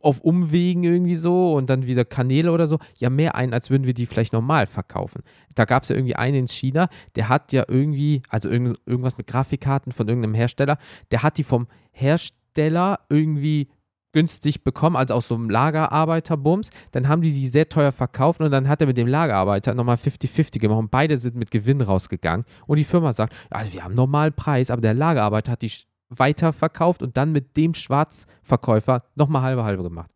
auf Umwegen irgendwie so und dann wieder Kanäle oder so, ja mehr ein, als würden wir die vielleicht normal verkaufen. Da gab es ja irgendwie einen in China, der hat ja irgendwie, also irgend, irgendwas mit Grafikkarten von irgendeinem Hersteller, der hat die vom Hersteller irgendwie günstig bekommen, also aus so einem Lagerarbeiterbums. Dann haben die sie sehr teuer verkauft und dann hat er mit dem Lagerarbeiter nochmal 50-50 gemacht und beide sind mit Gewinn rausgegangen. Und die Firma sagt, also wir haben normalen Preis, aber der Lagerarbeiter hat die weiterverkauft und dann mit dem Schwarzverkäufer nochmal halbe halbe gemacht.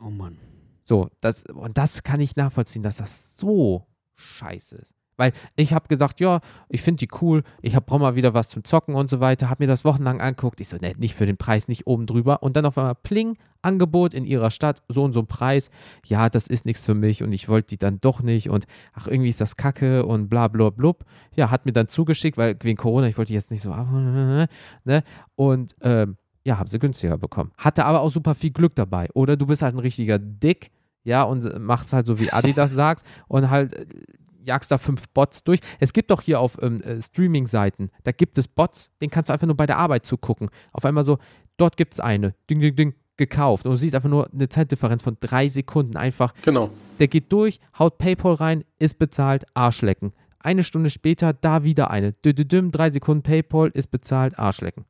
Oh Mann. So, das, und das kann ich nachvollziehen, dass das so scheiße ist. Weil ich habe gesagt, ja, ich finde die cool, ich brauche mal wieder was zum Zocken und so weiter, habe mir das wochenlang angeguckt. Ich so, ne, nicht für den Preis, nicht oben drüber. Und dann auf einmal, pling, Angebot in ihrer Stadt, so und so ein Preis. Ja, das ist nichts für mich und ich wollte die dann doch nicht und ach, irgendwie ist das kacke und bla bla blub. Ja, hat mir dann zugeschickt, weil wegen Corona, ich wollte die jetzt nicht so, ne? Und ähm, ja, haben sie günstiger bekommen. Hatte aber auch super viel Glück dabei. Oder du bist halt ein richtiger Dick, ja, und machst halt so, wie Adi das sagt und halt äh, jagst da fünf Bots durch. Es gibt doch hier auf ähm, äh, Streaming-Seiten, da gibt es Bots, den kannst du einfach nur bei der Arbeit zugucken. Auf einmal so, dort gibt es eine, ding, ding, ding, gekauft. Und du siehst einfach nur eine Zeitdifferenz von drei Sekunden. Einfach, genau. der geht durch, haut PayPal rein, ist bezahlt, Arschlecken. Eine Stunde später da wieder eine. Düm, drei Sekunden PayPal, ist bezahlt, Arschlecken.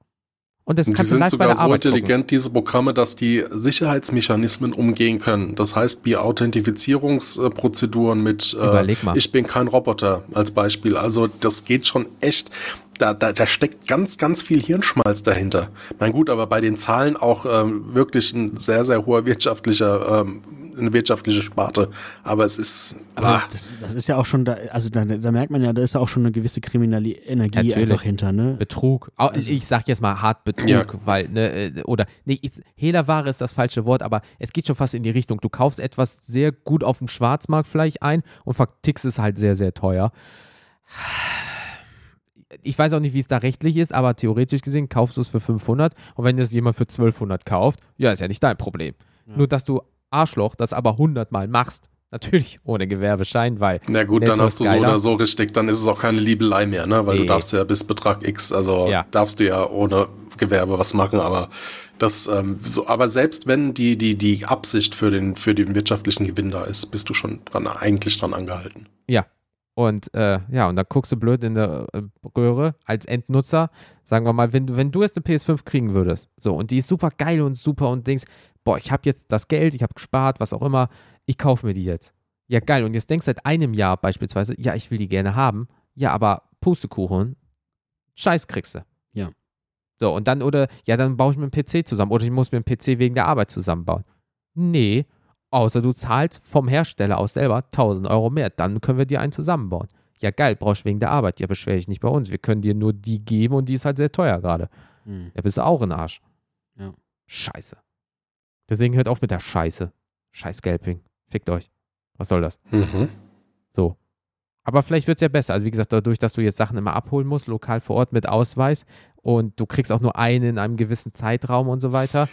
Und das die sind sogar so intelligent, diese Programme, dass die Sicherheitsmechanismen umgehen können. Das heißt, wie Authentifizierungsprozeduren mit äh, Ich bin kein Roboter als Beispiel. Also das geht schon echt. Da, da, da steckt ganz, ganz viel Hirnschmalz dahinter. Mein gut, aber bei den Zahlen auch ähm, wirklich ein sehr, sehr hoher wirtschaftlicher ähm, eine wirtschaftliche Sparte. Aber es ist. Aber das, das, ist ja auch schon da, also da, da, merkt man ja, da ist ja auch schon eine gewisse kriminelle Energie Natürlich. einfach hinter, ne? Betrug. Also, ich sag jetzt mal hart Betrug, ja. weil, ne, äh, oder nee, Hehlerware ist das falsche Wort, aber es geht schon fast in die Richtung. Du kaufst etwas sehr gut auf dem Schwarzmarkt vielleicht ein und vertickst es halt sehr, sehr teuer. Ich weiß auch nicht, wie es da rechtlich ist, aber theoretisch gesehen kaufst du es für 500 und wenn es jemand für 1200 kauft, ja, ist ja nicht dein Problem. Ja. Nur, dass du Arschloch das aber hundertmal machst, natürlich ohne Gewerbeschein, weil. Na gut, dann hast du so oder so richtig, dann ist es auch keine Liebelei mehr, ne? Weil nee. du darfst ja bis Betrag X, also ja. darfst du ja ohne Gewerbe was machen, aber das, ähm, so, aber selbst wenn die, die, die Absicht für den, für den wirtschaftlichen Gewinn da ist, bist du schon dran, eigentlich dran angehalten. Ja. Und äh, ja, und dann guckst du blöd in der äh, Röhre als Endnutzer. Sagen wir mal, wenn, wenn du jetzt eine PS5 kriegen würdest, so, und die ist super geil und super und denkst, boah, ich habe jetzt das Geld, ich habe gespart, was auch immer, ich kaufe mir die jetzt. Ja, geil. Und jetzt denkst du seit einem Jahr beispielsweise, ja, ich will die gerne haben. Ja, aber Pustekuchen, Scheiß kriegst du. Ja. So, und dann, oder, ja, dann baue ich mir einen PC zusammen. Oder ich muss mir einen PC wegen der Arbeit zusammenbauen. Nee, außer du zahlst vom Hersteller aus selber 1000 Euro mehr. Dann können wir dir einen zusammenbauen. Ja, geil, brauchst du wegen der Arbeit. Ja, beschwer dich nicht bei uns. Wir können dir nur die geben und die ist halt sehr teuer gerade. Mhm. Ja, bist du auch ein Arsch. Ja. Scheiße. Deswegen hört auf mit der Scheiße. Scheiß Gelping. Fickt euch. Was soll das? Mhm. So. Aber vielleicht wird es ja besser. Also wie gesagt, dadurch, dass du jetzt Sachen immer abholen musst, lokal vor Ort mit Ausweis und du kriegst auch nur einen in einem gewissen Zeitraum und so weiter.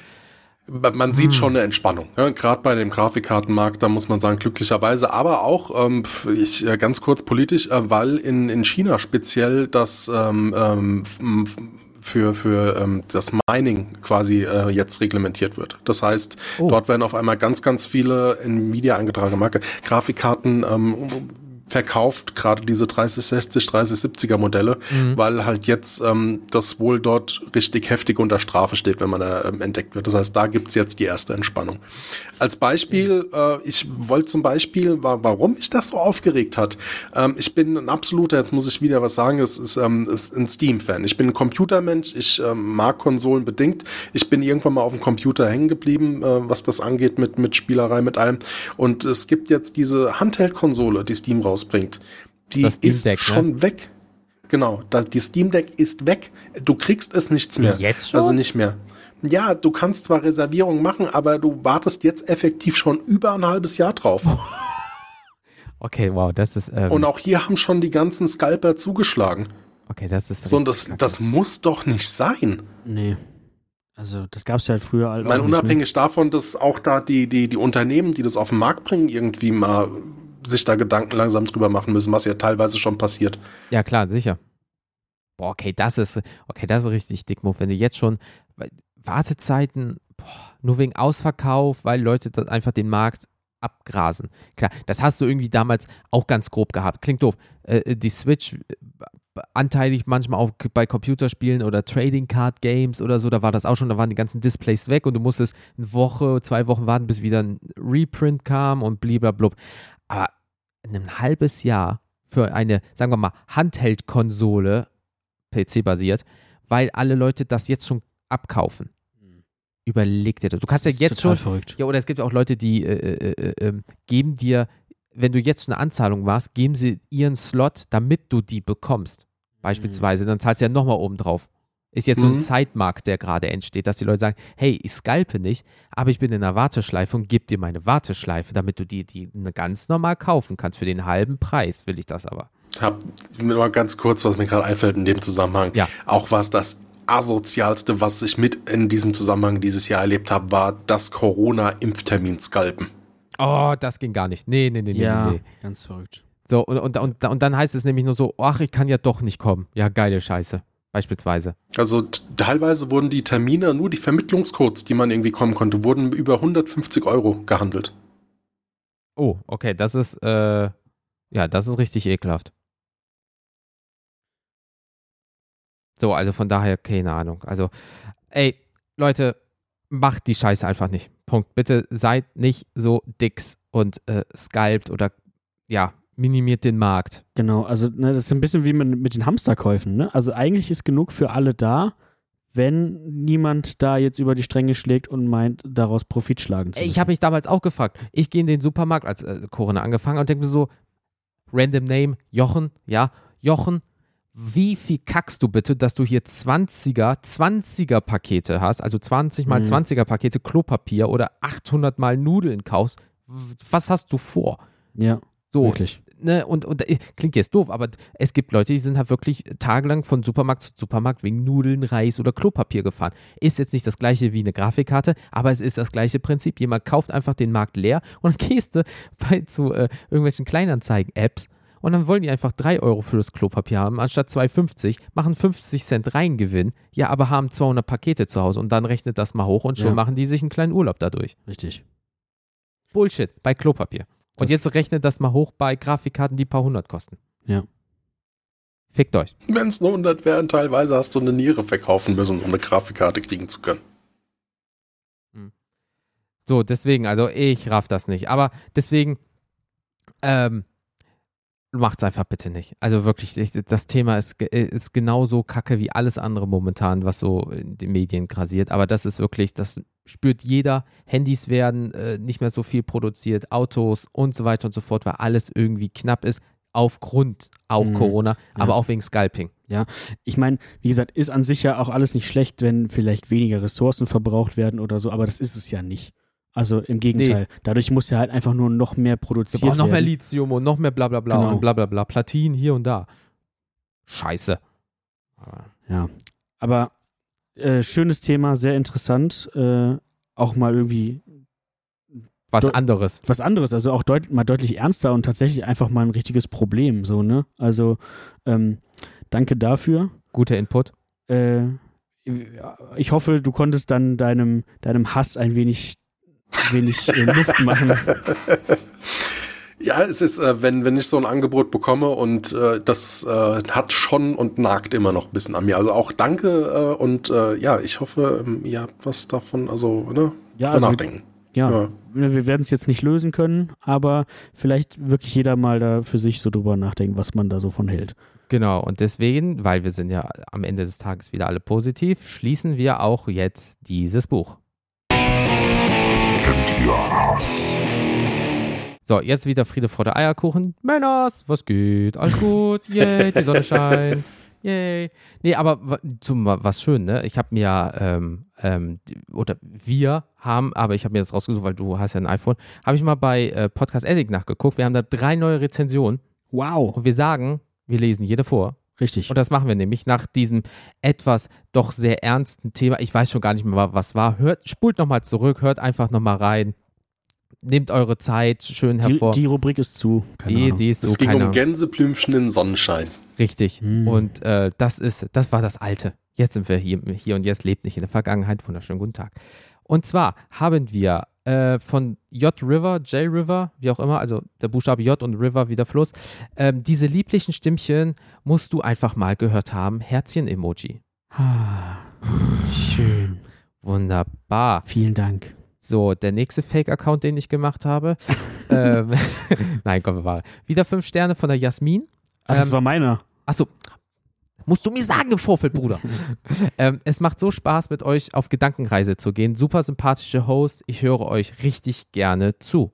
Man sieht hm. schon eine Entspannung. Ja, Gerade bei dem Grafikkartenmarkt, da muss man sagen, glücklicherweise, aber auch, ähm, ich äh, ganz kurz politisch, äh, weil in, in China speziell das ähm, ähm, für, für ähm, das Mining quasi äh, jetzt reglementiert wird. Das heißt, oh. dort werden auf einmal ganz, ganz viele Nvidia eingetragene Marke Grafikkarten ähm, verkauft, gerade diese 3060, 3070er Modelle, mhm. weil halt jetzt ähm, das wohl dort richtig heftig unter Strafe steht, wenn man da ähm, entdeckt wird. Das heißt, da gibt's jetzt die erste Entspannung. Als Beispiel, äh, ich wollte zum Beispiel, warum mich das so aufgeregt hat. Ähm, ich bin ein absoluter, jetzt muss ich wieder was sagen, es ist, ähm, ist ein Steam-Fan. Ich bin ein Computermensch, ich ähm, mag Konsolen bedingt. Ich bin irgendwann mal auf dem Computer hängen geblieben, äh, was das angeht mit, mit Spielerei, mit allem. Und es gibt jetzt diese Handheld-Konsole, die Steam raus rausbringt, die ist Deck, ne? schon ne? weg. Genau, da, die Steam Deck ist weg. Du kriegst es nichts mehr. Jetzt schon? Also nicht mehr. Ja, du kannst zwar Reservierungen machen, aber du wartest jetzt effektiv schon über ein halbes Jahr drauf. okay, wow, das ist. Ähm und auch hier haben schon die ganzen Scalper zugeschlagen. Okay, das ist. So, und das, das muss doch nicht sein. Nee. Also das gab es ja halt früher. Halt Nein, unabhängig davon, dass auch da die, die, die Unternehmen, die das auf den Markt bringen, irgendwie mal sich da Gedanken langsam drüber machen müssen, was ja teilweise schon passiert. Ja, klar, sicher. Boah, okay, das ist, okay, das ist richtig dick, Wenn du jetzt schon Wartezeiten, boah, nur wegen Ausverkauf, weil Leute dann einfach den Markt abgrasen. Klar, das hast du irgendwie damals auch ganz grob gehabt. Klingt doof. Äh, äh die Switch äh, anteilig manchmal auch bei Computerspielen oder Trading Card Games oder so, da war das auch schon, da waren die ganzen Displays weg und du musstest eine Woche, zwei Wochen warten, bis wieder ein Reprint kam und blub. Aber ein halbes Jahr für eine, sagen wir mal, Handheld-Konsole, PC-basiert, weil alle Leute das jetzt schon abkaufen. Überleg dir das. Du kannst Das ja ist jetzt total schon. verrückt. Ja, oder es gibt auch Leute, die äh, äh, äh, äh, geben dir, wenn du jetzt eine Anzahlung machst, geben sie ihren Slot, damit du die bekommst. Beispielsweise. Dann zahlst du ja nochmal oben drauf. Ist jetzt so ein Mhm. Zeitmarkt, der gerade entsteht, dass die Leute sagen, hey, ich scalpe nicht, aber ich bin in einer Warteschleife und gebe dir meine Warteschleife, damit du die, die ganz normal kaufen kannst. Für den halben Preis will ich das aber. Hab mal ganz kurz, was mir gerade einfällt in dem Zusammenhang. Ja. Auch was das asozialste, was ich mit in diesem Zusammenhang dieses Jahr erlebt habe, war das Corona-Impftermin scalpen. Oh, das ging gar nicht. Nee, nee, nee, nee, Ja, nee, nee. ganz verrückt. So, und, und, und, und dann heißt es nämlich nur so, ach, ich kann ja doch nicht kommen. Ja, geile Scheiße. Beispielsweise. Also teilweise wurden die Termine, nur die Vermittlungscodes, die man irgendwie kommen konnte, wurden über 150 Euro gehandelt. Oh, okay, das ist, äh, ja, das ist richtig ekelhaft. So, also von daher, keine Ahnung. Also, ey, Leute, macht die Scheiße einfach nicht. Punkt. Bitte seid nicht so dicks und äh, scalpt oder, ja, minimiert den Markt. Genau, also ne, das ist ein bisschen wie mit, mit den Hamsterkäufen. Ne? Also eigentlich ist genug für alle da, wenn niemand da jetzt über die Stränge schlägt und meint, daraus Profit schlagen zu müssen. ich habe mich damals auch gefragt. Ich gehe in den Supermarkt, als äh, Corona angefangen und denke mir so, random Name, Jochen, ja, Jochen, wie viel kackst du bitte, dass du hier 20er, 20er Pakete hast, also 20 mal Mhm. 20er Pakete Klopapier oder 800 mal Nudeln kaufst? Was hast du vor? ja, So, wirklich. ne, und, und äh, klingt jetzt doof, aber es gibt Leute, die sind halt wirklich tagelang von Supermarkt zu Supermarkt wegen Nudeln, Reis oder Klopapier gefahren. Ist jetzt nicht das gleiche wie eine Grafikkarte, aber es ist das gleiche Prinzip. Jemand kauft einfach den Markt leer und dann gehst du bei, zu äh, irgendwelchen Kleinanzeigen-Apps und dann wollen die einfach 3 Euro für das Klopapier haben, anstatt 2,50, machen 50 Cent Reingewinn, ja, aber haben 200 Pakete zu Hause und dann rechnet das mal hoch und schon Ja. machen die sich einen kleinen Urlaub dadurch. Richtig. Bullshit, bei Klopapier. Und Das- jetzt rechnet das mal hoch bei Grafikkarten, die ein paar hundert kosten. Ja. Fickt euch. Wenn es nur 100 wären, teilweise hast du eine Niere verkaufen müssen, um eine Grafikkarte kriegen zu können. So, deswegen, also ich raff das nicht. Aber deswegen, ähm, macht's einfach bitte nicht. Also wirklich, ich, das Thema ist, ist genauso kacke wie alles andere momentan, was so in den Medien grasiert. Aber das ist wirklich, das spürt jeder. Handys werden äh, nicht mehr so viel produziert, Autos und so weiter und so fort, weil alles irgendwie knapp ist. Aufgrund auch Mhm. Corona, aber Ja. auch wegen Scalping. Ich meine, wie gesagt, ist an sich ja auch alles nicht schlecht, wenn vielleicht weniger Ressourcen verbraucht werden oder so, aber das ist es ja nicht. Also im Gegenteil. Dadurch muss ja halt einfach nur noch mehr produziert brauchen noch mehr werden. Lithium und noch mehr bla bla bla Genau. und bla bla bla. Platin hier und da. Scheiße. Ja. Aber äh, schönes Thema, sehr interessant. Äh, auch mal irgendwie Was anderes. was anderes, also auch deut mal deutlich ernster und tatsächlich einfach mal ein richtiges Problem, so, ne? Also, ähm, danke dafür. Guter Input. Äh, ich hoffe, du konntest dann deinem, deinem Hass ein wenig, wenig äh, Luft machen. Ja, es ist, äh, wenn, wenn ich so ein Angebot bekomme und äh, das äh, hat schon und nagt immer noch ein bisschen an mir. Also auch danke äh, und äh, ja, ich hoffe, ähm, ihr habt was davon, also ne, Ja, also, nachdenken. ja, Ja. wir werden es jetzt nicht lösen können, aber vielleicht wirklich jeder mal da für sich so drüber nachdenken, was man da so von hält. Genau. Und deswegen, weil wir sind ja am Ende des Tages wieder alle positiv, schließen wir auch jetzt dieses Buch. Kennt ihr Hass? So, jetzt wieder Friede vor der Eierkuchen. Männers, was geht? Alles gut? Yay, die Sonne scheint. Yay. Nee, aber zum was schön, ne? Ich habe mir, ähm, ähm, oder wir haben, aber ich habe mir das rausgesucht, weil du hast ja ein iPhone, habe ich mal bei äh, Podcast Addict nachgeguckt. Wir haben da drei neue Rezensionen Wow, und wir sagen, wir lesen jede vor. richtig. Und das machen wir nämlich nach diesem etwas doch sehr ernsten Thema. Ich weiß schon gar nicht mehr, wa- was war. Hört, spult nochmal zurück, hört einfach nochmal rein. Nehmt eure Zeit schön Die, hervor. die Rubrik ist zu. Keine die, die ist Es so, ging keine um. Gänseblümchen in Sonnenschein. Richtig. Hm. Und äh, das ist, das war das Alte. Jetzt sind wir hier, hier und jetzt lebt nicht in der Vergangenheit. Wunderschönen guten Tag. Und zwar haben wir äh, von J River, J River, wie auch immer, also der Buchstabe J und River wie der Fluss, ähm, diese lieblichen Stimmchen musst du einfach mal gehört haben. Herzchen-Emoji. Ah, schön. Wunderbar. Vielen Dank. So, der nächste Fake-Account, den ich gemacht habe. ähm, Nein, komm, wir waren. Wieder fünf Sterne von der Jasmin. Ach, das Ähm, war meiner. Achso, Musst du mir sagen im Vorfeld, Bruder. ähm, es macht so Spaß, mit euch auf Gedankenreise zu gehen. Super sympathische Host. Ich höre euch richtig gerne zu.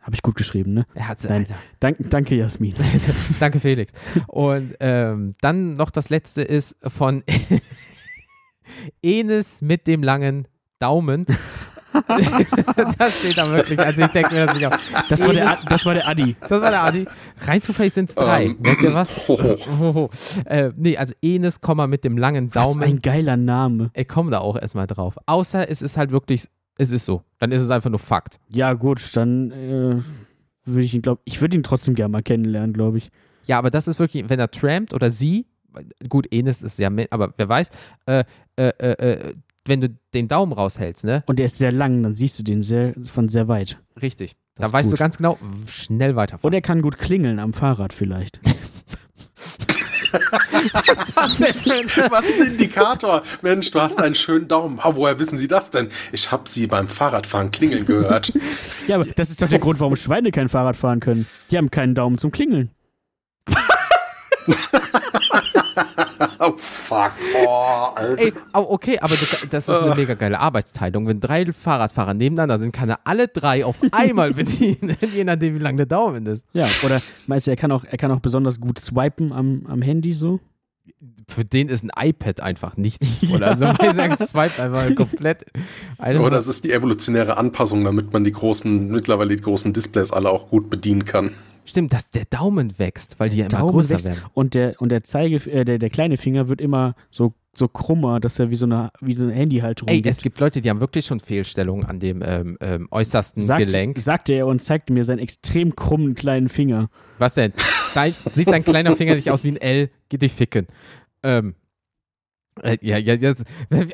Habe ich gut geschrieben, ne? Er hat's, Nein. Alter. Dank, danke, Jasmin. Danke, Felix. Und ähm, dann noch das letzte ist von Enes mit dem langen Daumen. das steht da wirklich. Also ich denke mir das nicht auf. Das war der, das war der Adi. Das war der Adi. Rein zufällig sind es drei. Ähm, Merkt ihr was? ho, ho. Ho, ho. Äh, nee, also Enes, Komma mit dem langen Was Daumen. ein geiler Name. Ich komme da auch erstmal drauf. Außer es ist halt wirklich, es ist so. Dann ist es einfach nur Fakt. Ja, gut, dann äh, würde ich ihn, glaube ich, würde ihn trotzdem gerne mal kennenlernen, glaube ich. Ja, aber das ist wirklich, wenn er trampt oder sie, gut, Enes ist ja, mehr, aber wer weiß, äh, äh, äh, äh, wenn du den Daumen raushältst, ne? Und der ist sehr lang, dann siehst du den sehr, von sehr weit. Richtig. Das Da ist weißt du gut. ganz genau, schnell weiterfahren. Und er kann gut klingeln am Fahrrad vielleicht. Was ein Indikator. Mensch, du hast einen schönen Daumen. Ah, woher wissen Sie das denn? Ich habe Sie beim Fahrradfahren klingeln gehört. Ja, aber das ist doch der Grund, warum Schweine kein Fahrrad fahren können. Die haben keinen Daumen zum Klingeln. fuck. Oh, Alter. Ey, okay, aber das, das ist eine mega geile Arbeitsteilung. Wenn drei Fahrradfahrer nebeneinander sind, kann er alle drei auf einmal bedienen, je nachdem, wie lang der Daumen ist. Ja, oder meinst du, er kann auch, er kann auch besonders gut swipen am, am Handy so? Für den ist ein iPad einfach nichts. Oder also, weil er swiped einfach komplett. Eine Oder es ist die evolutionäre Anpassung, damit man die großen, mittlerweile die großen Displays alle auch gut bedienen kann. Stimmt, dass der Daumen wächst, weil die ja immer Daumen größer wächst werden. Und der, und der Zeige, äh, der, der kleine Finger wird immer so, so krummer, dass er wie so eine, wie so eine Handyhalterung Ey, gibt. es gibt Leute, die haben wirklich schon Fehlstellungen an dem ähm, ähm, äußersten Sagt, Gelenk. sagte er und zeigte mir seinen extrem krummen kleinen Finger. Was denn? Dein, sieht dein kleiner Finger nicht aus wie ein L? Geh dich ficken. Ähm, äh, ja, ja, jetzt,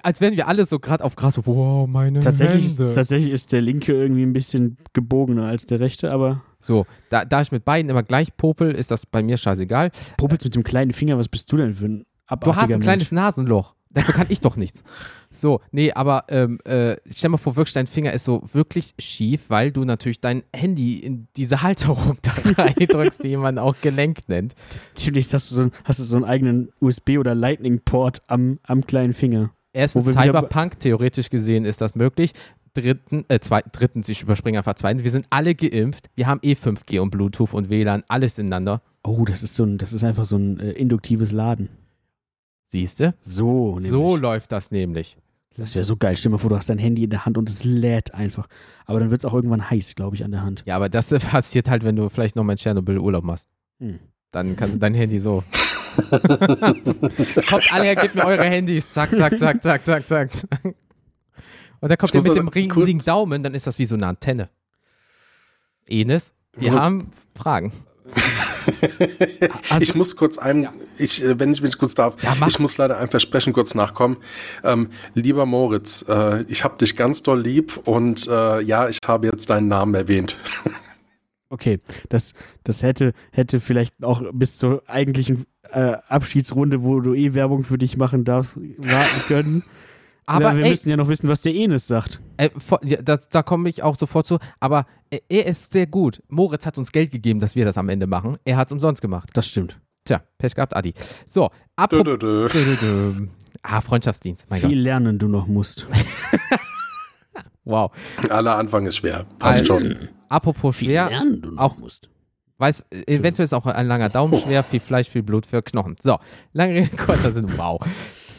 als wären wir alle so gerade auf Gras, wow, meine Tatsächlich ist, Hände. tatsächlich ist der linke irgendwie ein bisschen gebogener als der rechte, aber So, da, da ich mit beiden immer gleich popel, ist das bei mir scheißegal. Popels mit dem kleinen Finger, was bist du denn für ein Du hast ein kleines Mensch? Nasenloch. Dafür kann ich doch nichts. So, nee, aber ähm, äh, stell mal vor, wirklich dein Finger ist so wirklich schief, weil du natürlich dein Handy in diese Halterung da reindrückst, die man auch gelenkt nennt. Natürlich hast du so, hast du so einen eigenen USB- oder Lightning-Port am, am kleinen Finger. Erstens, Cyberpunk, theoretisch gesehen ist das möglich. Dritten, äh, zweitens, drittens, ich überspringe einfach zweitens, wir sind alle geimpft. Wir haben eh 5G und Bluetooth und WLAN, alles ineinander. Oh, das ist so ein, das ist einfach so ein äh, induktives Laden. Siehst du? So, So läuft das nämlich. Das wäre so geil. Stell dir mal vor, du hast dein Handy in der Hand und es lädt einfach. Aber dann wird es auch irgendwann heiß, glaube ich, an der Hand. Ja, aber das passiert halt, wenn du vielleicht nochmal in Tschernobyl Urlaub machst. Hm. Dann kannst du dein Handy so. kommt alle her, gebt mir eure Handys. Zack, zack, zack, zack, zack, zack. Und dann kommt ihr mit dem riesigen kurz- Daumen, dann ist das wie so eine Antenne. Enes, wir Also- haben Fragen. Also- ich muss kurz ein, ich, äh, wenn ich mich kurz darf, Ja, ich muss leider einem Versprechen kurz nachkommen. Ähm, lieber Moritz, äh, ich habe dich ganz doll lieb und äh, ja, ich habe jetzt deinen Namen erwähnt. Okay, das, das hätte, hätte vielleicht auch bis zur eigentlichen äh, Abschiedsrunde, wo du eh Werbung für dich machen darfst, warten können. Aber wir ey, müssen ja noch wissen, was der Enes sagt. Äh, vor, ja, das, da komme ich auch sofort zu. Aber äh, er ist sehr gut. Moritz hat uns Geld gegeben, dass wir das am Ende machen. Er hat es umsonst gemacht. Das stimmt. Tja, Pech gehabt, Adi. So, Dö, apropos. dö, dö. Dö, dö, dö. Ah, Freundschaftsdienst. Mein Viel Gott. lernen du noch musst. Wow. Aller Anfang ist schwer. Passt Also- schon. Apropos schwer. lernen du noch auch- musst. Weiß, eventuell ist auch ein langer Daumen schwer, viel Fleisch, viel Blut für Knochen. So, lange Rede, kurzer Sinn. Wow.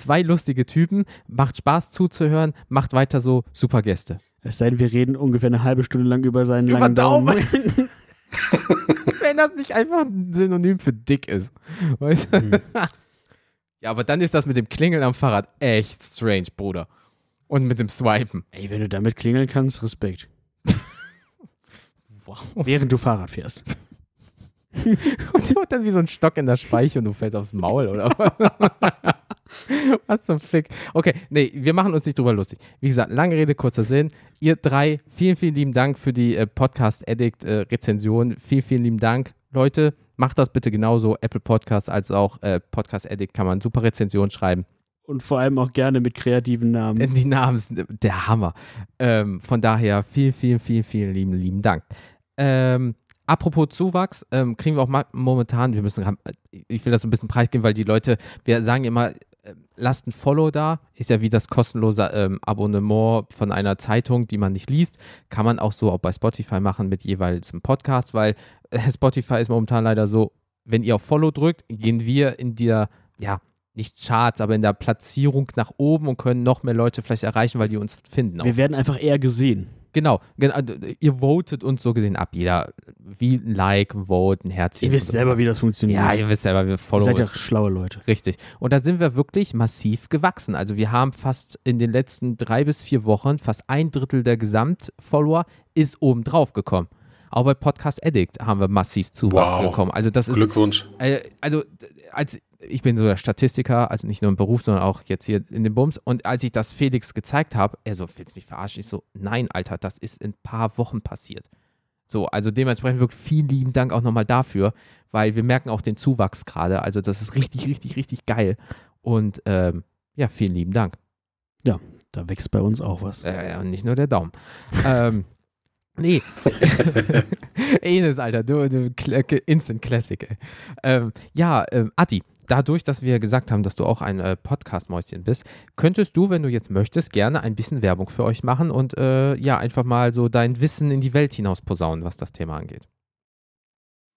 Zwei lustige Typen. Macht Spaß zuzuhören. Macht weiter so. Super Gäste. Es sei denn, wir reden ungefähr eine halbe Stunde lang über seinen Über langen Daumen. Wenn das nicht einfach ein Synonym für dick ist. Weißt du? Hm. Ja, aber dann ist das mit dem Klingeln am Fahrrad echt strange, Bruder. Und mit dem Swipen. Ey, wenn du damit klingeln kannst, Respekt. Wow. Während du Fahrrad fährst. Und du dann wie so ein Stock in der Speiche und du fällst aufs Maul, oder was? was zum Fick. Okay, nee, wir machen uns nicht drüber lustig. Wie gesagt, lange Rede, kurzer Sinn. Ihr drei, vielen, vielen lieben Dank für die äh, Podcast-Addict-Rezension. vielen, vielen lieben Dank. Leute, macht das bitte genauso. Apple Podcasts als auch äh, Podcast Addict kann man super Rezension schreiben. Und vor allem auch gerne mit kreativen Namen. Die Namen sind der Hammer. Ähm, von daher vielen, vielen, vielen, vielen lieben, lieben Dank. Ähm, apropos Zuwachs, ähm, kriegen wir auch momentan, wir müssen, ich will das ein bisschen preisgeben, weil die Leute, wir sagen immer, äh, lasst ein Follow da, ist ja wie das kostenlose ähm, Abonnement von einer Zeitung, die man nicht liest, kann man auch so auch bei Spotify machen mit jeweils einem Podcast, weil äh, Spotify ist momentan leider so, wenn ihr auf Follow drückt, gehen wir in der, ja, nicht Charts, aber in der Platzierung nach oben und können noch mehr Leute vielleicht erreichen, weil die uns finden. Auch. Wir werden einfach eher gesehen. Genau, genau, ihr votet uns so gesehen ab. Jeder, wie ein Like, ein Vote, ein Herzchen. Ihr wisst so. selber, wie das funktioniert. Ja, ihr wisst selber, wie Follower. Ihr seid ja schlaue Leute. Richtig. Und da sind wir wirklich massiv gewachsen. Also wir haben fast in den letzten drei bis vier Wochen fast ein Drittel der Gesamtfollower ist oben drauf gekommen. Auch bei Podcast Addict haben wir massiv Zuwachs wow. bekommen. Also das ist Glückwunsch. Äh, also als ich bin so der Statistiker, also nicht nur im Beruf, sondern auch jetzt hier in den Bums. Und als ich das Felix gezeigt habe, er so, willst du mich verarschen? Ich so, nein, Alter, das ist in ein paar Wochen passiert. So, also dementsprechend wirklich vielen lieben Dank auch nochmal dafür, weil wir merken auch den Zuwachs gerade. Also das ist richtig, richtig, richtig geil. Und ähm, ja, vielen lieben Dank. Ja, da wächst bei uns auch was. Ja, ja, nicht nur der Daumen. ähm, Nee. Enes, Alter, du, du Instant Classic, ey. Ähm, ja, ähm, Adi, dadurch, dass wir gesagt haben, dass du auch ein äh, Podcast-Mäuschen bist, könntest du, wenn du jetzt möchtest, gerne ein bisschen Werbung für euch machen und äh, ja, einfach mal so dein Wissen in die Welt hinaus posaunen, was das Thema angeht.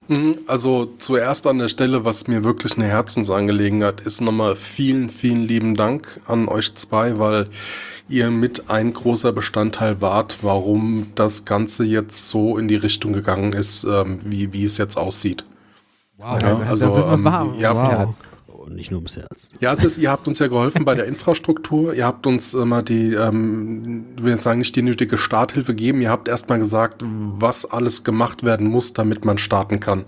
Mhm, also zuerst an der Stelle, was mir wirklich eine Herzensangelegenheit ist, nochmal vielen, vielen lieben Dank an euch zwei, weil ihr mit ein großer Bestandteil wart, warum das Ganze jetzt so in die Richtung gegangen ist, ähm, wie, wie es jetzt aussieht. Wow, ja, also ähm, ja, wow. Und nicht nur ums Herz. Ja, es ist, ihr habt uns ja geholfen bei der Infrastruktur. Ihr habt uns immer die, ähm, ich will jetzt sagen, nicht die nötige Starthilfe gegeben. Ihr habt erstmal gesagt, was alles gemacht werden muss, damit man starten kann.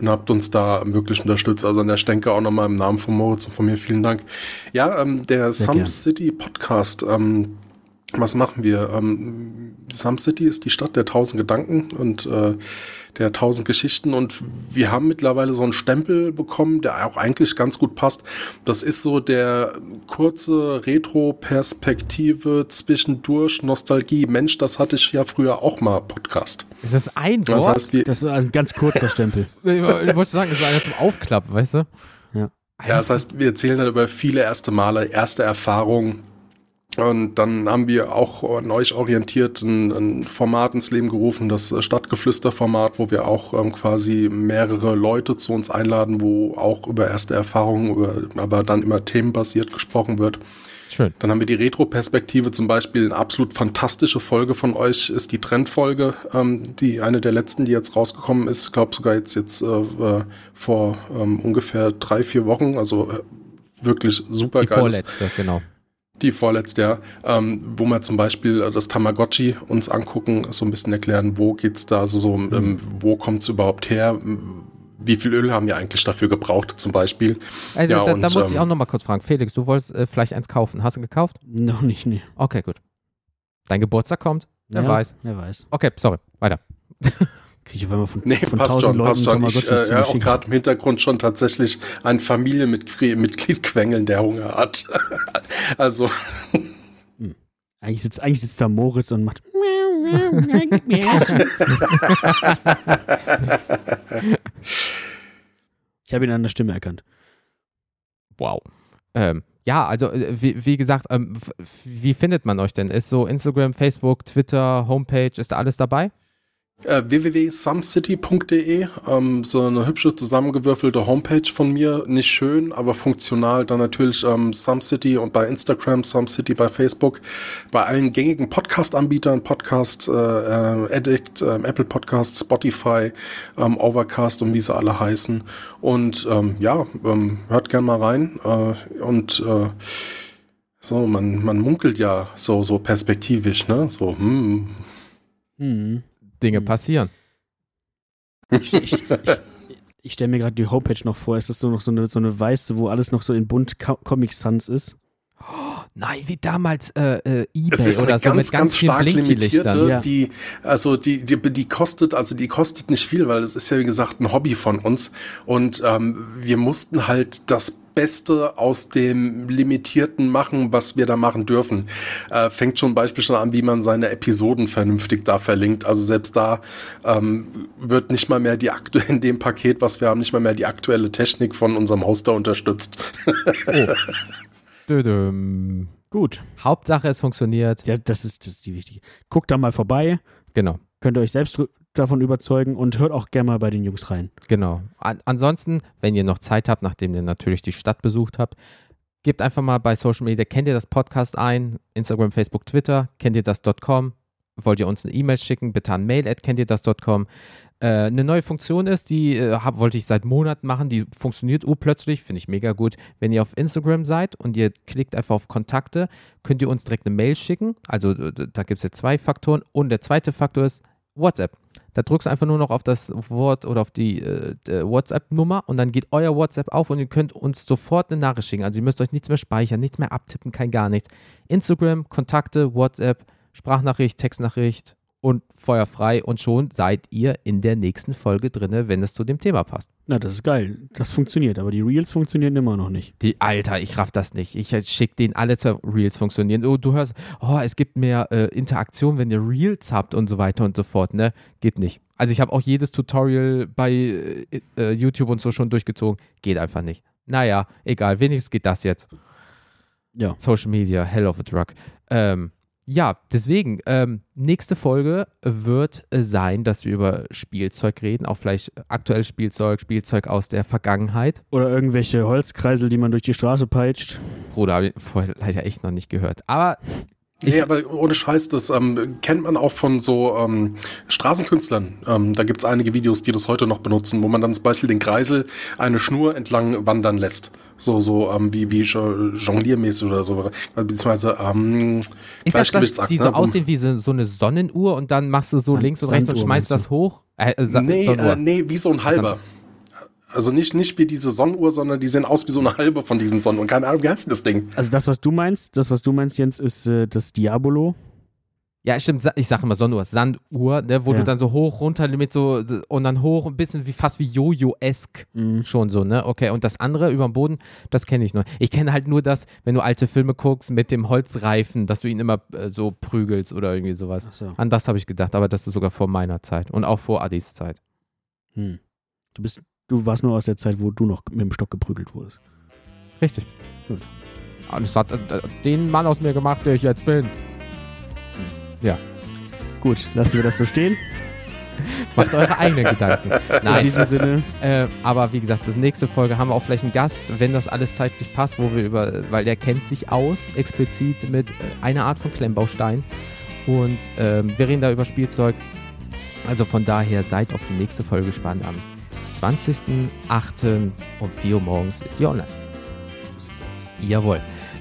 Und habt uns da wirklich unterstützt. Also an der Stelle auch nochmal im Namen von Moritz und von mir vielen Dank. Ja, ähm, der Sehr Some gern. City Podcast, ähm, was machen wir? Ähm, Some City ist die Stadt der tausend Gedanken und äh, der tausend Geschichten und wir haben mittlerweile so einen Stempel bekommen, der auch eigentlich ganz gut passt. Das ist so der kurze Retro-Perspektive zwischendurch Nostalgie. Mensch, das hatte ich ja früher auch mal Podcast. Das ist ein Wort? Das, heißt, wir das ist ein ganz kurzer Stempel. ich wollte sagen, das ist einer zum Aufklappen, weißt du? Ja. Ja, das heißt, wir erzählen dann über viele erste Male, erste Erfahrungen und dann haben wir auch an euch orientiert ein, ein Format ins Leben gerufen, das Stadtgeflüster-Format, wo wir auch ähm, quasi mehrere Leute zu uns einladen, wo auch über erste Erfahrungen, über, aber dann immer themenbasiert gesprochen wird. Schön. Dann haben wir die Retro-Perspektive zum Beispiel. Eine absolut fantastische Folge von euch ist die Trendfolge, ähm, die eine der letzten, die jetzt rausgekommen ist. Ich glaube sogar jetzt, jetzt äh, äh, vor ähm, ungefähr drei, vier Wochen. Also äh, wirklich super geil. Die vorletzte, genau. Die vorletzte, ja. Ähm, wo wir zum Beispiel das Tamagotchi uns angucken, so ein bisschen erklären, wo geht's da, also so, ähm, wo kommt's überhaupt her? Wie viel Öl haben wir eigentlich dafür gebraucht, zum Beispiel? Also ja, da, und, da muss ähm, ich auch nochmal kurz fragen. Felix, du wolltest äh, vielleicht eins kaufen. Hast du gekauft? Noch nicht, nee. Okay, gut. Dein Geburtstag kommt? Wer ja, weiß. Wer weiß. Okay, sorry. Weiter. Kriege ich, man von, nee, von passt schon, Leuten passt schon. Ich äh, höre auch gerade im Hintergrund schon tatsächlich ein Familienmitglied quengeln, der Hunger hat. also. Hm. Eigentlich sitzt, eigentlich sitzt da Moritz und macht. ich habe ihn an der Stimme erkannt. Wow. Ähm, ja, also äh, wie, wie gesagt, ähm, wie findet man euch denn? Ist so Instagram, Facebook, Twitter, Homepage, ist da alles dabei? Äh, www.sumcity.de, ähm, so eine hübsche zusammengewürfelte Homepage von mir, nicht schön, aber funktional. Dann natürlich ähm, SumCity und bei Instagram, SumCity bei Facebook, bei allen gängigen Podcast-Anbietern, Podcast äh, äh, Addict, äh, Apple Podcast, Spotify, ähm, Overcast und wie sie alle heißen. Und ähm, ja, ähm, hört gerne mal rein äh, und äh, so, man, man munkelt ja so, so perspektivisch, ne? So, hm. Hm. Dinge hm. passieren. Ich, ich, ich, ich stelle mir gerade die Homepage noch vor. Ist das so noch so eine, so eine weiße, wo alles noch so in bunt Comic Sans ist? Oh, nein, wie damals äh, äh, eBay oder so ganz, mit ganz, ganz stark limitierte, ja. die also die, die die kostet also die kostet nicht viel, weil es ist ja wie gesagt ein Hobby von uns und ähm, wir mussten halt das Beste aus dem Limitierten machen, was wir da machen dürfen. Äh, fängt schon beispielsweise an, wie man seine Episoden vernünftig da verlinkt. Also selbst da ähm, wird nicht mal mehr die aktuelle, in dem Paket, was wir haben, nicht mal mehr die aktuelle Technik von unserem Hoster unterstützt. oh. Dödüm. Gut. Hauptsache, es funktioniert. Ja, das ist, das ist die wichtige. Guckt da mal vorbei. Genau. Könnt ihr euch selbst davon überzeugen und hört auch gerne mal bei den Jungs rein. Genau. An ansonsten, wenn ihr noch Zeit habt, nachdem ihr natürlich die Stadt besucht habt, gebt einfach mal bei Social Media, kennt ihr das Podcast ein, Instagram, Facebook, Twitter, kennt ihr das.com, wollt ihr uns eine E-Mail schicken, bitte an mail at kennt ihr das.com. Äh, eine neue Funktion ist, die äh, hab, wollte ich seit Monaten machen, die funktioniert urplötzlich, finde ich mega gut. Wenn ihr auf Instagram seid und ihr klickt einfach auf Kontakte, könnt ihr uns direkt eine Mail schicken. Also da gibt es jetzt zwei Faktoren. Und der zweite Faktor ist WhatsApp. Da drückst du einfach nur noch auf das Wort oder auf die äh, WhatsApp-Nummer und dann geht euer WhatsApp auf und ihr könnt uns sofort eine Nachricht schicken. Also ihr müsst euch nichts mehr speichern, nichts mehr abtippen, kein gar nichts. Instagram, Kontakte, WhatsApp, Sprachnachricht, Textnachricht, und Feuer frei und schon seid ihr in der nächsten Folge drinne, wenn es zu dem Thema passt. Na, das ist geil. Das funktioniert, aber die Reels funktionieren immer noch nicht. Die, Alter, ich raff das nicht. Ich schicke denen alle zur Reels funktionieren. Oh, du hörst, oh, es gibt mehr äh, Interaktion, wenn ihr Reels habt und so weiter und so fort, ne? Geht nicht. Also ich habe auch jedes Tutorial bei äh, äh, YouTube und so schon durchgezogen. Geht einfach nicht. Naja, egal. Wenigstens geht das jetzt. Ja. Social Media, hell of a drug. Ähm, ja, deswegen, ähm, nächste Folge wird sein, dass wir über Spielzeug reden, auch vielleicht aktuelles Spielzeug, Spielzeug aus der Vergangenheit. Oder irgendwelche Holzkreisel, die man durch die Straße peitscht. Bruder, habe ich vorher leider echt noch nicht gehört. Aber Nee, aber ohne Scheiß, das ähm, kennt man auch von so ähm, Straßenkünstlern. Ähm, da gibt's einige Videos, die das heute noch benutzen, wo man dann zum Beispiel den Kreisel eine Schnur entlang wandern lässt. So, so ähm, wie, wie jongliermäßig oder so. Beziehungsweise ähm, Ist das, das die so ne? aussehen wie so, so, eine Sonnenuhr und dann machst du so Sand, links und rechts und schmeißt das hoch? Äh, äh, nee, äh, nee, wie so ein halber. Also nicht, nicht wie diese Sonnenuhr, sondern die sehen aus wie so eine halbe von diesen Sonnenuhren. Keine Ahnung, wie heißt das Ding? Also das, was du meinst, das, was du meinst, Jens, ist äh, das Diabolo. Ja, stimmt, ich sage immer Sonnenuhr, Sanduhr, ne, wo ja. du dann so hoch, runter mit so und dann hoch, ein bisschen wie fast wie Jojo-esk mhm. schon so, ne? Okay, und das andere über dem Boden, das kenne ich nur. Ich kenne halt nur das, wenn du alte Filme guckst mit dem Holzreifen, dass du ihn immer äh, so prügelst oder irgendwie sowas. So. An das habe ich gedacht, aber das ist sogar vor meiner Zeit und auch vor Adis Zeit. Hm. Du bist Du warst nur aus der Zeit, wo du noch mit dem Stock geprügelt wurdest. Richtig. Gut. Und es hat äh, den Mann aus mir gemacht, der ich jetzt bin. Ja. Gut, lassen wir das so stehen. Macht eure eigenen Gedanken. Nein. In diesem Sinne. Äh, aber wie gesagt, das nächste Folge haben wir auch vielleicht einen Gast, wenn das alles zeitlich passt, wo wir über, weil der kennt sich aus, explizit mit äh, einer Art von Klemmbaustein. Und ähm, wir reden da über Spielzeug. Also von daher seid auf die nächste Folge gespannt am 20.08. um 4 Uhr morgens ist sie online. Jawohl.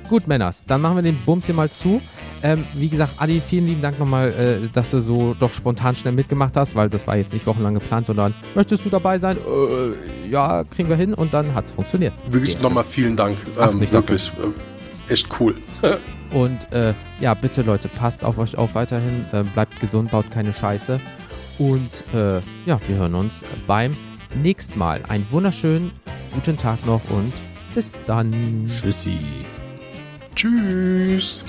Gut, Männers, dann machen wir den Bums hier mal zu. Ähm, wie gesagt, Adi, vielen lieben Dank nochmal, äh, dass du so doch spontan schnell mitgemacht hast, weil das war jetzt nicht wochenlang geplant, sondern möchtest du dabei sein? Äh, ja, kriegen wir hin und dann hat es funktioniert. Wirklich nochmal vielen Dank. Ach, ähm, wirklich. Äh, echt cool. und äh, ja, bitte Leute, passt auf euch auf weiterhin, äh, bleibt gesund, baut keine Scheiße. Und äh, ja, wir hören uns beim nächsten Mal. Einen wunderschönen guten Tag noch und bis dann. Tschüssi. Tschüss.